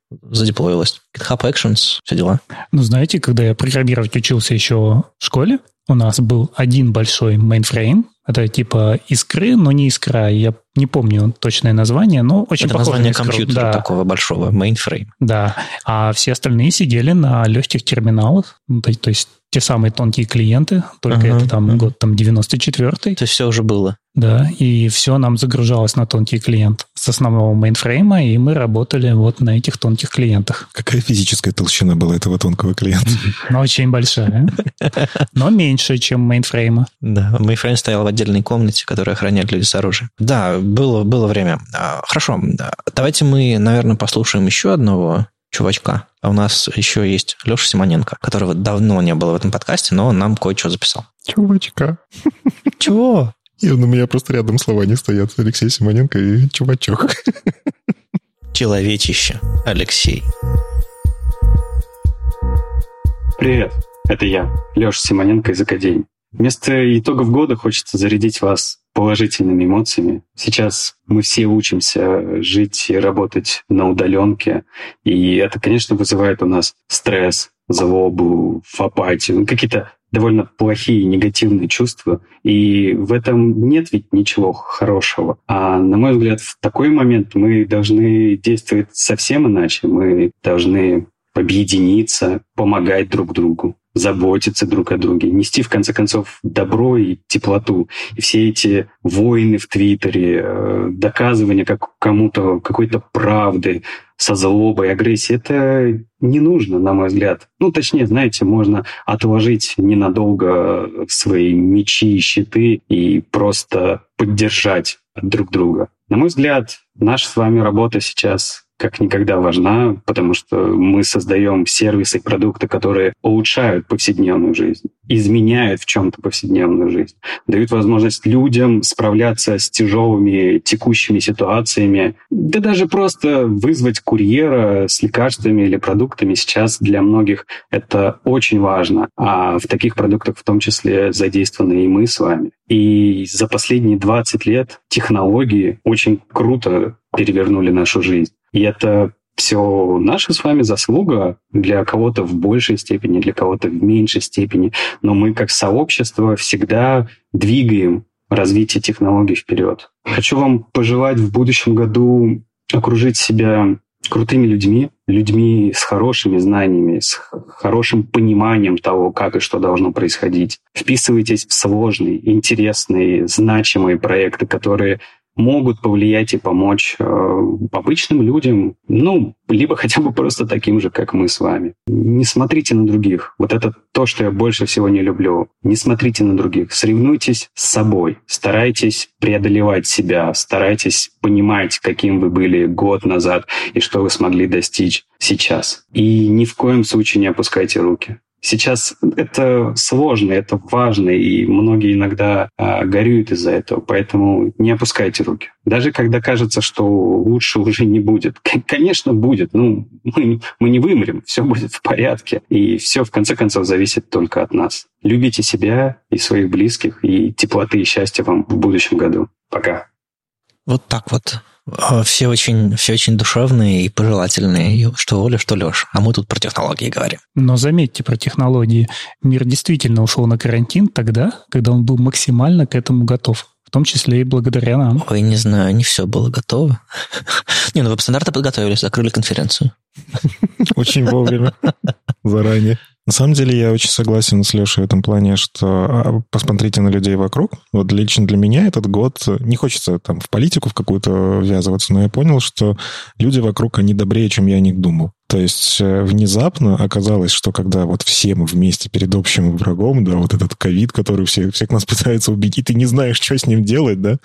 задеплоилось. GitHub Actions, все дела. Ну, знаете, когда я программировать учился еще в школе, у нас был один большой мейнфрейм, это типа искры, но не искра. Я не помню точное название, но очень Это похоже название на компьютера да. такого большого, мейнфрейм. Да. А все остальные сидели на легких терминалах, ну, то, то есть те самые тонкие клиенты, только uh-huh, это там uh-huh. год там 94-й. То есть все уже было. Да, и все нам загружалось на тонкий клиент с основного мейнфрейма, и мы работали вот на этих тонких клиентах. Какая физическая толщина была этого тонкого клиента? Ну, очень большая. Но меньше, чем мейнфрейма. Да, мейнфрейм стоял в отдельной комнате, которую охраняли люди с оружием. Да, было, было время. А, хорошо, давайте мы, наверное, послушаем еще одного чувачка. А у нас еще есть Леша Симоненко, которого давно не было в этом подкасте, но он нам кое-что записал. Чувачка. Чего? И у меня просто рядом слова не стоят. Алексей Симоненко и чувачок. Человечище. Алексей. Привет, это я, Леша Симоненко из Академии. Вместо итогов года хочется зарядить вас положительными эмоциями. Сейчас мы все учимся жить и работать на удаленке, и это, конечно, вызывает у нас стресс, злобу, апатию, ну, какие-то довольно плохие негативные чувства, и в этом нет ведь ничего хорошего. А на мой взгляд, в такой момент мы должны действовать совсем иначе. Мы должны объединиться, помогать друг другу заботиться друг о друге, нести, в конце концов, добро и теплоту. И все эти войны в Твиттере, э, доказывание как кому-то какой-то правды со злобой, агрессией, это не нужно, на мой взгляд. Ну, точнее, знаете, можно отложить ненадолго свои мечи и щиты и просто поддержать друг друга. На мой взгляд, наша с вами работа сейчас как никогда важна, потому что мы создаем сервисы и продукты, которые улучшают повседневную жизнь, изменяют в чем-то повседневную жизнь, дают возможность людям справляться с тяжелыми текущими ситуациями, да даже просто вызвать курьера с лекарствами или продуктами сейчас для многих это очень важно. А в таких продуктах в том числе задействованы и мы с вами. И за последние 20 лет технологии очень круто перевернули нашу жизнь. И это все наша с вами заслуга для кого-то в большей степени, для кого-то в меньшей степени. Но мы как сообщество всегда двигаем развитие технологий вперед. Хочу вам пожелать в будущем году окружить себя крутыми людьми, людьми с хорошими знаниями, с хорошим пониманием того, как и что должно происходить. Вписывайтесь в сложные, интересные, значимые проекты, которые могут повлиять и помочь э, обычным людям, ну, либо хотя бы просто таким же, как мы с вами. Не смотрите на других. Вот это то, что я больше всего не люблю. Не смотрите на других. Соревнуйтесь с собой. Старайтесь преодолевать себя. Старайтесь понимать, каким вы были год назад и что вы смогли достичь сейчас. И ни в коем случае не опускайте руки. Сейчас это сложно, это важно, и многие иногда а, горюют из-за этого, поэтому не опускайте руки. Даже когда кажется, что лучше уже не будет. Конечно, будет. Ну, мы, мы не вымрем, все будет в порядке. И все, в конце концов, зависит только от нас. Любите себя и своих близких, и теплоты и счастья вам в будущем году. Пока. Вот так вот. А, все очень, все очень душевные и пожелательные, что Оля, что Леша. А мы тут про технологии говорим. Но заметьте про технологии. Мир действительно ушел на карантин тогда, когда он был максимально к этому готов. в том числе и благодаря нам. Ой, не знаю, не все было готово. Не, ну веб-стандарты подготовились, закрыли конференцию. Очень вовремя, заранее. На самом деле я очень согласен с Лешей в этом плане, что а, посмотрите на людей вокруг. Вот лично для меня этот год, не хочется там в политику в какую-то ввязываться, но я понял, что люди вокруг, они добрее, чем я о них думал. То есть э, внезапно оказалось, что когда вот все мы вместе перед общим врагом, да, вот этот ковид, который все, всех нас пытается убить, и ты не знаешь, что с ним делать, да,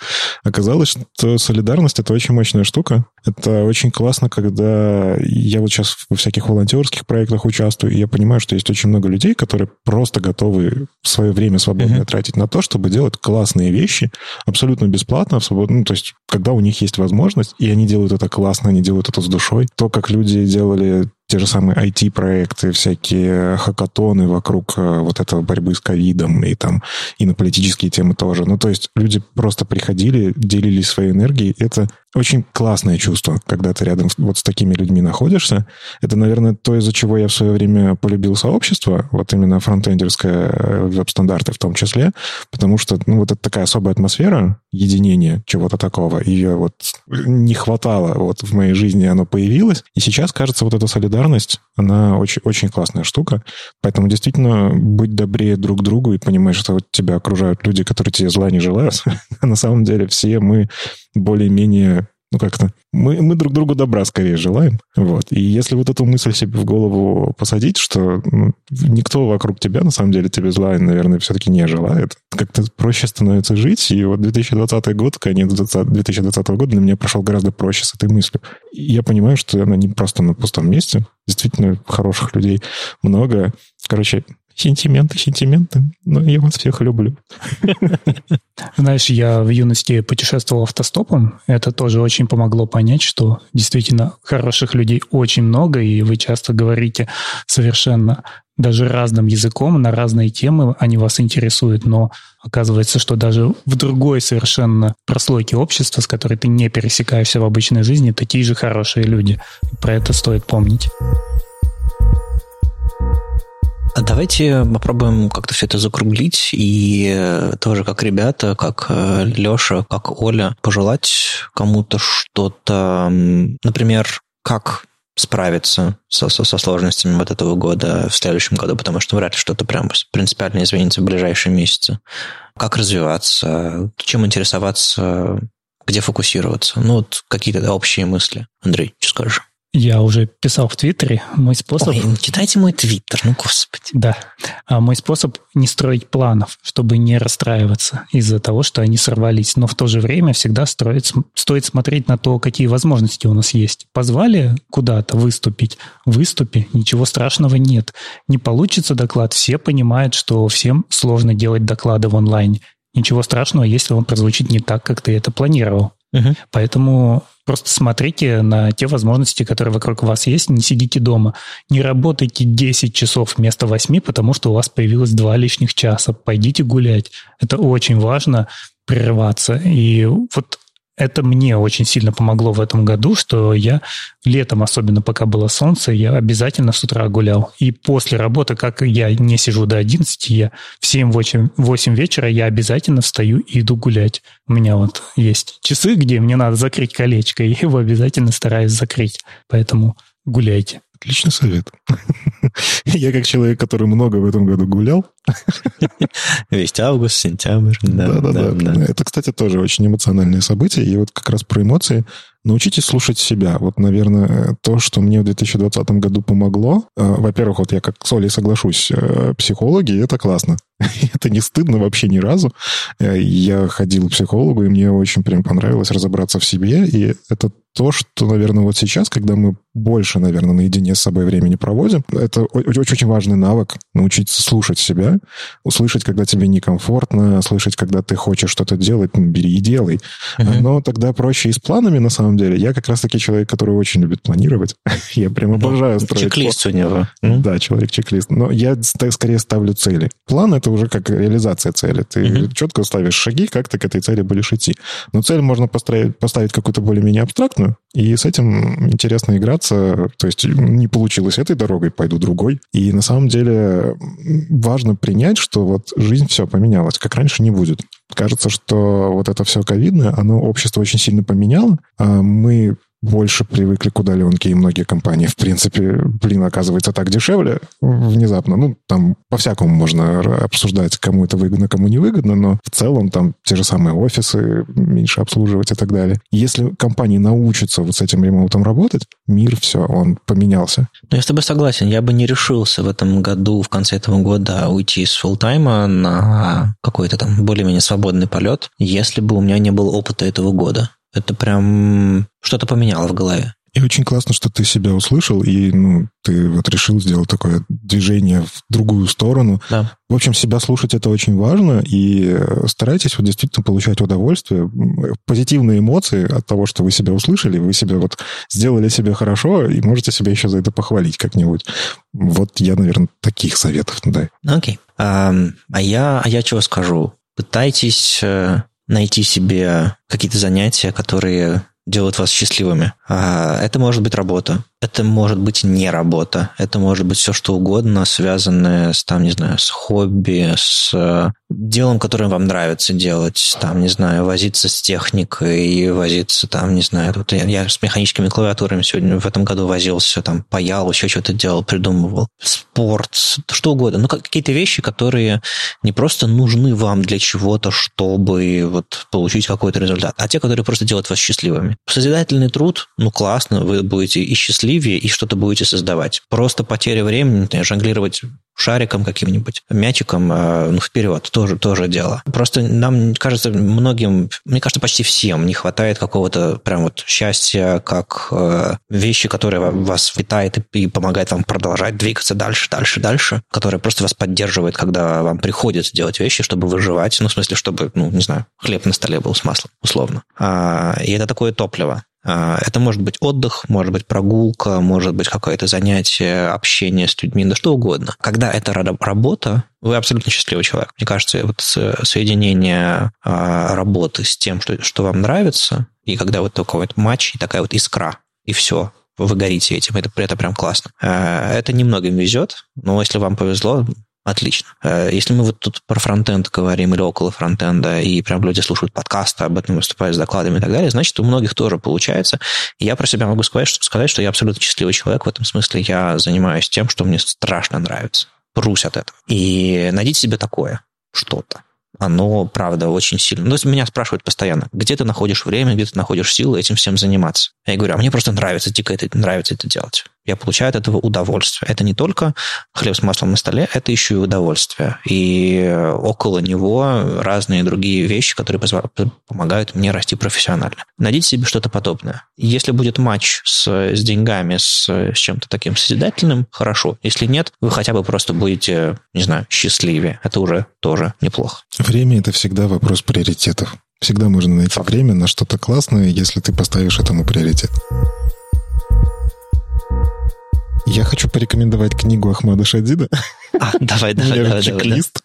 оказалось, что солидарность — это очень мощная штука. Это очень классно, когда я вот сейчас во всяких волонтерских проектах участвую, и я понимаю, что есть очень много людей, которые просто готовы свое время свободное uh-huh. тратить на то, чтобы делать классные вещи абсолютно бесплатно, свободно, ну, то есть когда у них есть возможность, и они делают это классно, они делают это с душой. То, как люди делали те же самые IT-проекты, всякие хакатоны вокруг э, вот этого борьбы с ковидом и там и на политические темы тоже. Ну, то есть люди просто приходили, делились своей энергией. Это очень классное чувство, когда ты рядом вот с такими людьми находишься. Это, наверное, то, из-за чего я в свое время полюбил сообщество, вот именно фронтендерское э, веб-стандарты в том числе, потому что, ну, вот это такая особая атмосфера единения чего-то такого. Ее вот не хватало вот в моей жизни, оно появилось. И сейчас, кажется, вот эта солидарность, она очень, очень классная штука. Поэтому действительно быть добрее друг другу и понимать, что вот тебя окружают люди, которые тебе зла не желают. На самом деле все мы более-менее ну, как-то мы, мы друг другу добра скорее желаем. Вот. И если вот эту мысль себе в голову посадить, что ну, никто вокруг тебя, на самом деле, тебе зла, наверное, все-таки не желает, как-то проще становится жить. И вот 2020 год, конец 2020 года для меня прошел гораздо проще с этой мыслью. И я понимаю, что она не просто на пустом месте. Действительно, хороших людей много. Короче, Сентименты, сентименты. Но я вас всех люблю. Знаешь, я в юности путешествовал автостопом. Это тоже очень помогло понять, что действительно хороших людей очень много, и вы часто говорите совершенно даже разным языком на разные темы, они вас интересуют, но оказывается, что даже в другой совершенно прослойке общества, с которой ты не пересекаешься в обычной жизни, такие же хорошие люди. Про это стоит помнить. А давайте попробуем как-то все это закруглить и э, тоже как ребята, как э, Леша, как Оля, пожелать кому-то что-то, например, как справиться со, со, со сложностями вот этого года в следующем году, потому что вряд ли что-то прям принципиально изменится в ближайшие месяцы. Как развиваться, чем интересоваться, где фокусироваться. Ну, вот какие-то общие мысли. Андрей, что скажешь? Я уже писал в Твиттере. Мой способ... Ой, читайте мой Твиттер, ну господи. Да. А мой способ не строить планов, чтобы не расстраиваться из-за того, что они сорвались. Но в то же время всегда строить, стоит смотреть на то, какие возможности у нас есть. Позвали куда-то выступить? Выступи. Ничего страшного нет. Не получится доклад. Все понимают, что всем сложно делать доклады в онлайне. Ничего страшного, если он прозвучит не так, как ты это планировал. Угу. Поэтому Просто смотрите на те возможности, которые вокруг вас есть, не сидите дома. Не работайте 10 часов вместо 8, потому что у вас появилось 2 лишних часа. Пойдите гулять. Это очень важно прерываться. И вот это мне очень сильно помогло в этом году, что я летом, особенно пока было солнце, я обязательно с утра гулял. И после работы, как я не сижу до 11, я в 7-8 8 вечера я обязательно встаю и иду гулять. У меня вот есть часы, где мне надо закрыть колечко, и его обязательно стараюсь закрыть. Поэтому гуляйте. Отличный совет. Я как человек, который много в этом году гулял. Весь август, сентябрь. Да, да, да. Это, кстати, тоже очень эмоциональное событие. И вот как раз про эмоции научитесь слушать себя. Вот, наверное, то, что мне в 2020 году помогло. Э, во-первых, вот я как с Олей соглашусь, э, психологи — это классно. это не стыдно вообще ни разу. Э, я ходил к психологу, и мне очень прям понравилось разобраться в себе. И это то, что, наверное, вот сейчас, когда мы больше, наверное, наедине с собой времени проводим, это очень-очень важный навык научиться слушать себя, услышать, когда тебе некомфортно, слышать, когда ты хочешь что-то делать, ну, бери и делай. Uh-huh. Но тогда проще и с планами, на самом деле. Я как раз-таки человек, который очень любит планировать. я прям ну, обожаю строить... Чек-лист у него. Да, человек-чек-лист. Но я скорее ставлю цели. План — это уже как реализация цели. Ты uh-huh. четко ставишь шаги, как ты к этой цели будешь идти. Но цель можно поставить, поставить какую-то более-менее абстрактную, и с этим интересно играться. То есть не получилось этой дорогой, пойду другой. И на самом деле важно принять, что вот жизнь все поменялась. Как раньше не будет. Кажется, что вот это все ковидное, оно общество очень сильно поменяло. А мы больше привыкли к удаленке, и многие компании, в принципе, блин, оказывается так дешевле внезапно. Ну, там по-всякому можно обсуждать, кому это выгодно, кому не выгодно, но в целом там те же самые офисы меньше обслуживать и так далее. Если компании научатся вот с этим ремоутом работать, мир все, он поменялся. Ну, я с тобой согласен. Я бы не решился в этом году, в конце этого года, уйти из фултайма на какой-то там более-менее свободный полет, если бы у меня не было опыта этого года. Это прям что-то поменяло в голове. И очень классно, что ты себя услышал, и ну, ты вот решил сделать такое движение в другую сторону. Да. В общем, себя слушать это очень важно, и старайтесь вот действительно получать удовольствие, позитивные эмоции от того, что вы себя услышали, вы себя вот сделали себе хорошо, и можете себя еще за это похвалить как-нибудь. Вот я, наверное, таких советов дай. Окей. Okay. А, а, я, а я чего скажу? Пытайтесь э, найти себе какие-то занятия, которые делают вас счастливыми. А, это может быть работа, это может быть не работа, это может быть все что угодно, связанное с, там, не знаю, с хобби, с э, делом, которое вам нравится делать, там, не знаю, возиться с техникой, возиться там, не знаю, вот я, я с механическими клавиатурами сегодня в этом году возился, там, паял, еще что-то делал, придумывал. Спорт, что угодно. Ну, какие-то вещи, которые не просто нужны вам для чего-то, чтобы вот получить какой-то результат, а те, которые просто делают вас счастливыми. Созидательный труд, ну, классно, вы будете и счастливее, и что-то будете создавать. Просто потеря времени, жонглировать шариком каким-нибудь, мячиком, э, ну, вперед, тоже, тоже дело. Просто нам кажется, многим, мне кажется, почти всем не хватает какого-то прям вот счастья, как э, вещи, которые вас питает и, и помогает вам продолжать двигаться дальше, дальше, дальше, которые просто вас поддерживает, когда вам приходится делать вещи, чтобы выживать, ну, в смысле, чтобы, ну, не знаю, хлеб на столе был с маслом, условно. А, и это такое топливо. А, это может быть отдых, может быть прогулка, может быть какое-то занятие, общение с людьми, да что угодно. Когда это работа, вы абсолютно счастливый человек. Мне кажется, вот соединение а, работы с тем, что, что вам нравится, и когда вот такой вот матч, и такая вот искра, и все, вы горите этим, это, это прям классно. А, это немногим везет, но если вам повезло, Отлично. Э, если мы вот тут про фронтенд говорим или около фронтенда, и прям люди слушают подкасты, об этом выступают с докладами и так далее, значит, у многих тоже получается. Я про себя могу сказать, что, сказать, что я абсолютно счастливый человек в этом смысле. Я занимаюсь тем, что мне страшно нравится. Прусь от этого. И найдите себе такое что-то оно, правда, очень сильно. Ну, меня спрашивают постоянно, где ты находишь время, где ты находишь силы этим всем заниматься. Я говорю, а мне просто нравится, дико это, нравится это делать. Я получаю от этого удовольствие. Это не только хлеб с маслом на столе, это еще и удовольствие. И около него разные другие вещи, которые помогают мне расти профессионально. Найдите себе что-то подобное. Если будет матч с, с деньгами, с, с чем-то таким созидательным, хорошо. Если нет, вы хотя бы просто будете, не знаю, счастливее. Это уже тоже неплохо. Время – это всегда вопрос приоритетов. Всегда можно найти время на что-то классное, если ты поставишь этому приоритет. Я хочу порекомендовать книгу Ахмада Шадида. А, давай, давай, давай. Чек-лист.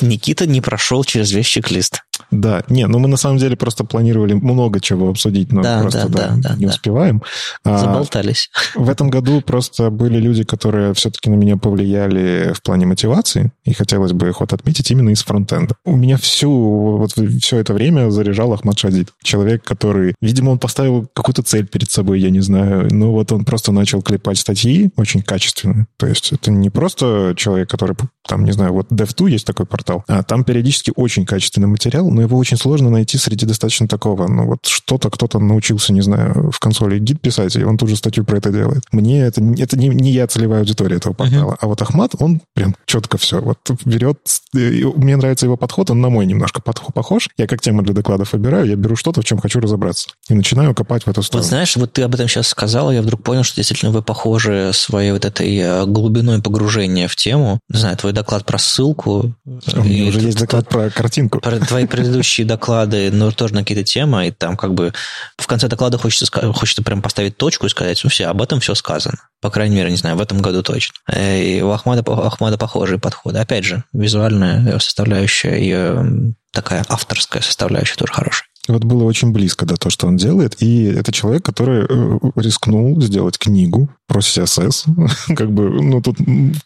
Никита не прошел через весь чек-лист. Да, не, ну мы на самом деле просто планировали много чего обсудить, но да, просто да, да, да, не да. успеваем. А, Заболтались. А, в этом году просто были люди, которые все-таки на меня повлияли в плане мотивации, и хотелось бы их вот отметить именно из фронтенда. У меня всю, вот все это время заряжал Ахмад Шадид. Человек, который, видимо, он поставил какую-то цель перед собой, я не знаю, но вот он просто начал клепать статьи очень качественные. То есть это не просто человек, который, там, не знаю, вот Dev2 есть такой портал, а там периодически очень качественный материал, но его очень сложно найти среди достаточно такого. Ну, вот что-то кто-то научился, не знаю, в консоли гид писать, и он тут же статью про это делает. Мне это, это не, не я целевая аудитория этого портала. Uh-huh. А вот Ахмат, он прям четко все. Вот берет... Мне нравится его подход, он на мой немножко подход похож. Я как тему для докладов выбираю, я беру что-то, в чем хочу разобраться. И начинаю копать в эту сторону. Вот знаешь, вот ты об этом сейчас сказал, я вдруг понял, что действительно вы похожи своей вот этой э, глубиной погружения в тему. Не знаю, твой доклад про ссылку. У меня уже есть доклад про картинку. Про твои предыдущие доклады, но тоже на какие-то темы, и там как бы в конце доклада хочется, хочется прям поставить точку и сказать, ну все, об этом все сказано. По крайней мере, не знаю, в этом году точно. Э, и у Ахмада, у Ахмада похожие подходы. Опять же, визуальная составляющая и такая авторская составляющая тоже хорошая. Вот было очень близко до того, что он делает. И это человек, который э, рискнул сделать книгу про CSS. как бы, ну, тут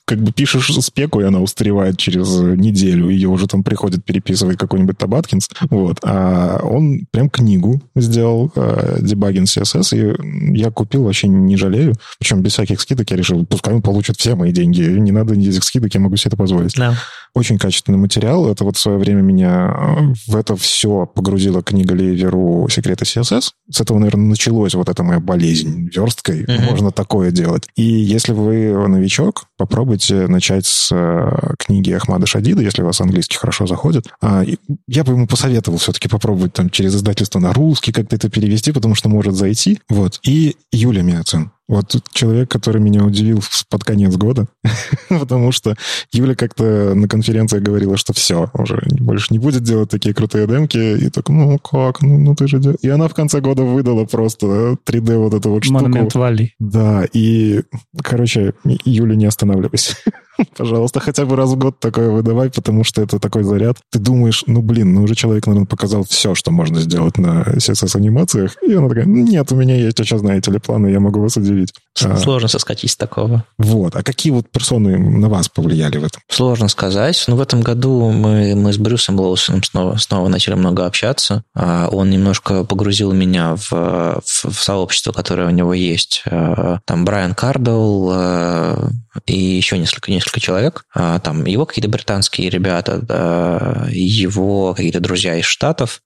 как бы пишешь спеку, и она устаревает через неделю. Ее уже там приходит переписывать какой-нибудь Табаткинс. Вот. А он прям книгу сделал, э, дебагин CSS, и я купил, вообще не жалею. Причем без всяких скидок я решил, пускай он получит все мои деньги. Не надо ни этих скидок, я могу себе это позволить. Да. Очень качественный материал. Это вот в свое время меня э, в это все погрузила книга Леверу «Секреты CSS». С этого, наверное, началась вот эта моя болезнь версткой. Mm-hmm. Можно такое делать. И если вы новичок, попробуйте начать с э, книги Ахмада Шадида, если у вас английский хорошо заходит. А, я бы ему посоветовал все-таки попробовать там через издательство на русский как-то это перевести, потому что может зайти. Вот. И Юля Мяцин. Вот человек, который меня удивил под конец года, потому что Юля как-то на конференции говорила, что все, уже больше не будет делать такие крутые демки, и так, ну как, ну, ну ты же... Дел... И она в конце года выдала просто 3D вот эту вот штуку. Монумент Вали. Да, и, короче, Юля, не останавливайся. Пожалуйста, хотя бы раз в год такое выдавай, потому что это такой заряд. Ты думаешь, ну, блин, ну уже человек, наверное, показал все, что можно сделать на CSS-анимациях. И она такая, нет, у меня есть еще, знаете ли, планы, я могу вас удивить. А, Сложно соскочить с такого. Вот. А какие вот персоны на вас повлияли в этом? Сложно сказать. Но в этом году мы, мы с Брюсом Лоусоном снова, снова начали много общаться. А, он немножко погрузил меня в, в, в сообщество, которое у него есть. А, там Брайан Кардл и еще несколько, несколько человек. Там его какие-то британские ребята, его какие-то друзья из Штатов.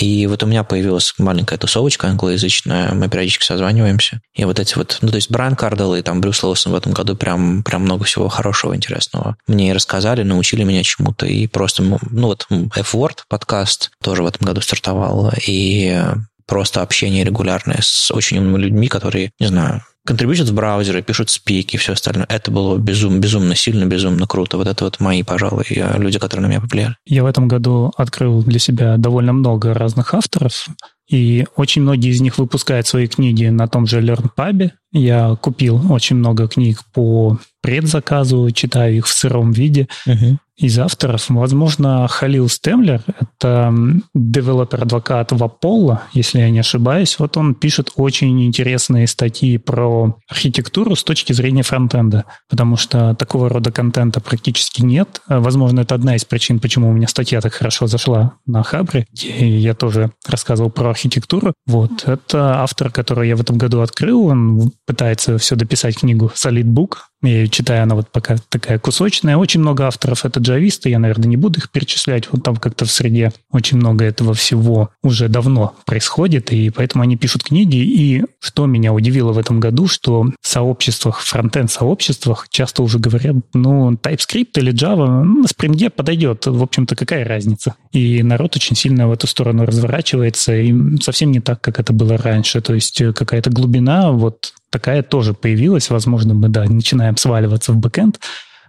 И вот у меня появилась маленькая тусовочка англоязычная. Мы периодически созваниваемся. И вот эти вот, ну, то есть Брайан Кардел и там Брюс Лоусон в этом году прям, прям много всего хорошего, интересного. Мне рассказали, научили меня чему-то. И просто, ну вот F-Word подкаст тоже в этом году стартовал. И просто общение регулярное с очень умными людьми, которые, не знаю, контрибьютят в браузеры, пишут спики и все остальное. Это было безум, безумно сильно, безумно круто. Вот это вот мои, пожалуй, люди, которые на меня повлияли. Я в этом году открыл для себя довольно много разных авторов, и очень многие из них выпускают свои книги на том же LearnPub. Я купил очень много книг по предзаказу, читаю их в сыром виде. Uh-huh из авторов. Возможно, Халил Стемлер, это developer advocate в Apollo, если я не ошибаюсь. Вот он пишет очень интересные статьи про архитектуру с точки зрения фронтенда, потому что такого рода контента практически нет. Возможно, это одна из причин, почему у меня статья так хорошо зашла на Хабре, я тоже рассказывал про архитектуру. Вот, это автор, который я в этом году открыл, он пытается все дописать книгу Solid Book, я ее читаю, она вот пока такая кусочная. Очень много авторов это джависты, я, наверное, не буду их перечислять. Вот там как-то в среде очень много этого всего уже давно происходит, и поэтому они пишут книги. И что меня удивило в этом году, что в сообществах, фронтенд-сообществах часто уже говорят, ну, TypeScript или Java ну, Spring подойдет. В общем-то, какая разница? И народ очень сильно в эту сторону разворачивается, и совсем не так, как это было раньше. То есть э, какая-то глубина вот такая тоже появилась. Возможно, мы, да, начинаем сваливаться в бэкэнд,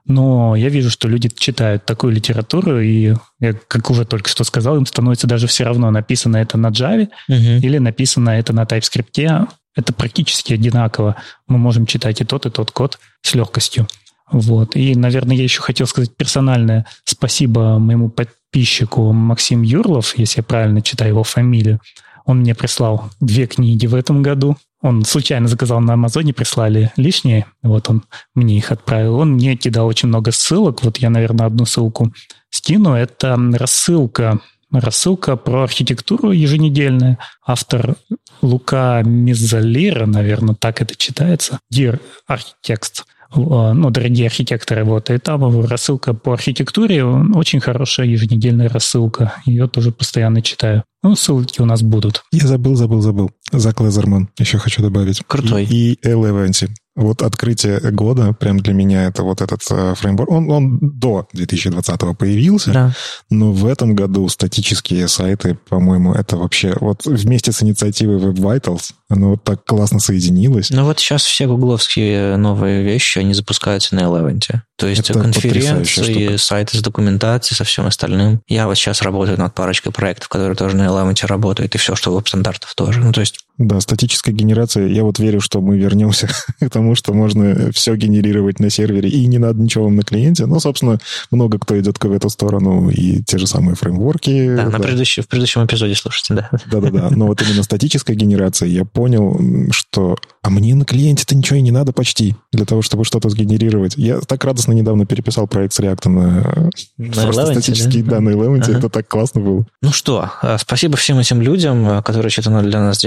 но я вижу, что люди читают такую литературу, и, я, как уже только что сказал, им становится даже все равно, написано это на Java uh-huh. или написано это на TypeScript. Это практически одинаково. Мы можем читать и тот, и тот код с легкостью. Вот. И, наверное, я еще хотел сказать персональное спасибо моему подписчику Максим Юрлов, если я правильно читаю его фамилию. Он мне прислал две книги в этом году. Он случайно заказал на Амазоне, прислали лишние. Вот он мне их отправил. Он мне кидал очень много ссылок. Вот я, наверное, одну ссылку скину. Это рассылка рассылка про архитектуру еженедельная. Автор Лука Мизалира, наверное, так это читается. Dear Architects. Э, ну, дорогие архитекторы, вот, и там рассылка по архитектуре, очень хорошая еженедельная рассылка, ее тоже постоянно читаю. Ну, ссылки у нас будут. Я забыл, забыл, забыл. Зак Лезерман еще хочу добавить. Крутой. И, и Эл Эвенси. Вот открытие года, прям для меня это вот этот э, фреймворк. Он, он до 2020 появился, да. но в этом году статические сайты, по-моему, это вообще вот вместе с инициативой Web Vitals, оно вот так классно соединилось. Ну вот сейчас все гугловские новые вещи, они запускаются на Eleven. То есть это конференции, сайты с документацией, со всем остальным. Я вот сейчас работаю над парочкой проектов, которые тоже на Eleven работают, и все, что веб-стандартов тоже. Ну то есть Да, статическая генерация, я вот верю, что мы вернемся к тому, что можно все генерировать на сервере, и не надо ничего вам на клиенте. Ну, собственно, много кто идет в эту сторону, и те же самые фреймворки. Да, да. На предыдущем, в предыдущем эпизоде слушайте, да. Да-да-да, но вот именно статическая генерация, я понял, что а мне на клиенте-то ничего и не надо почти для того, чтобы что-то сгенерировать. Я так радостно недавно переписал проект с React на, на просто Eleventy, статические да? данные Eleventy. Ага. Это так классно было. Ну что, а, спасибо всем этим людям, а, которые что-то для нас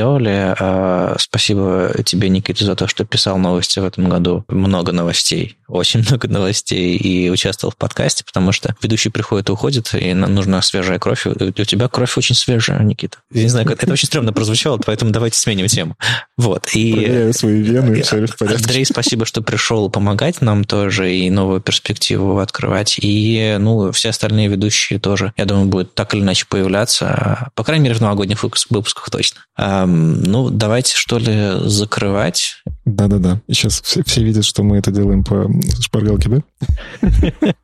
А, спасибо тебе, Никита, за то, что писал новости в этом году. Много новостей, очень много новостей, и участвовал в подкасте, потому что ведущий приходит и уходит, и нам нужна свежая кровь. У тебя кровь очень свежая, Никита. Я не знаю, это очень стрёмно прозвучало, поэтому давайте сменим тему. Вот. И проверяю свои вены, все в порядке. Андрей, спасибо, что пришел помогать нам тоже и новую перспективу открывать. И, ну, все остальные ведущие тоже, я думаю, будут так или иначе появляться, по крайней мере, в новогодних выпусках точно. Ну, давайте, что ли, закрывать. Да-да-да. Сейчас все, все видят, что мы это делаем по шпаргалке, да?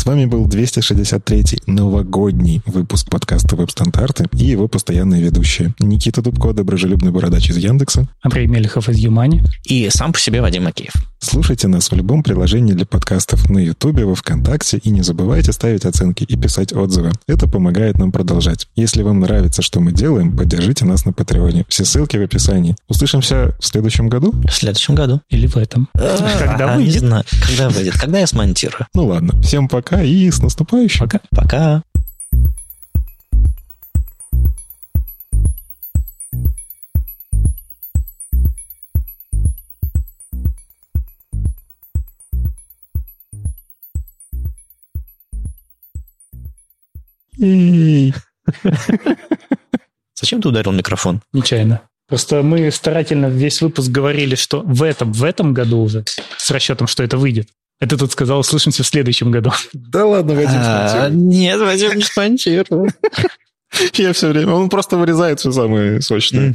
С вами был 263-й новогодний выпуск подкаста «Веб-стандарты» и его постоянные ведущие. Никита Дубко, доброжелюбный бородач из Яндекса. Андрей Мелехов из Юмани. И сам по себе Вадим Акеев. Слушайте нас в любом приложении для подкастов на Ютубе, во Вконтакте и не забывайте ставить оценки и писать отзывы. Это помогает нам продолжать. Если вам нравится, что мы делаем, поддержите нас на Патреоне. Все ссылки в описании. Услышимся в следующем году? В следующем году. Или в этом. Когда выйдет? Когда выйдет? Когда я смонтирую? Ну ладно. Всем пока пока и с наступающим. Пока. Пока. Зачем ты ударил микрофон? Нечаянно. Просто мы старательно весь выпуск говорили, что в этом, в этом году уже, с расчетом, что это выйдет. Это тут сказал, услышимся в следующем году. Да ладно, Вадим а, Нет, Вадим не спонсирует. Я все время... Он просто вырезает все самое сочное.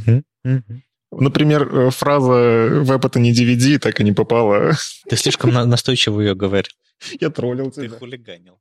Например, э, фраза «веб это не DVD» так и не попала. Ты слишком настойчиво ее говорил. Я троллил тебя. Ты хулиганил.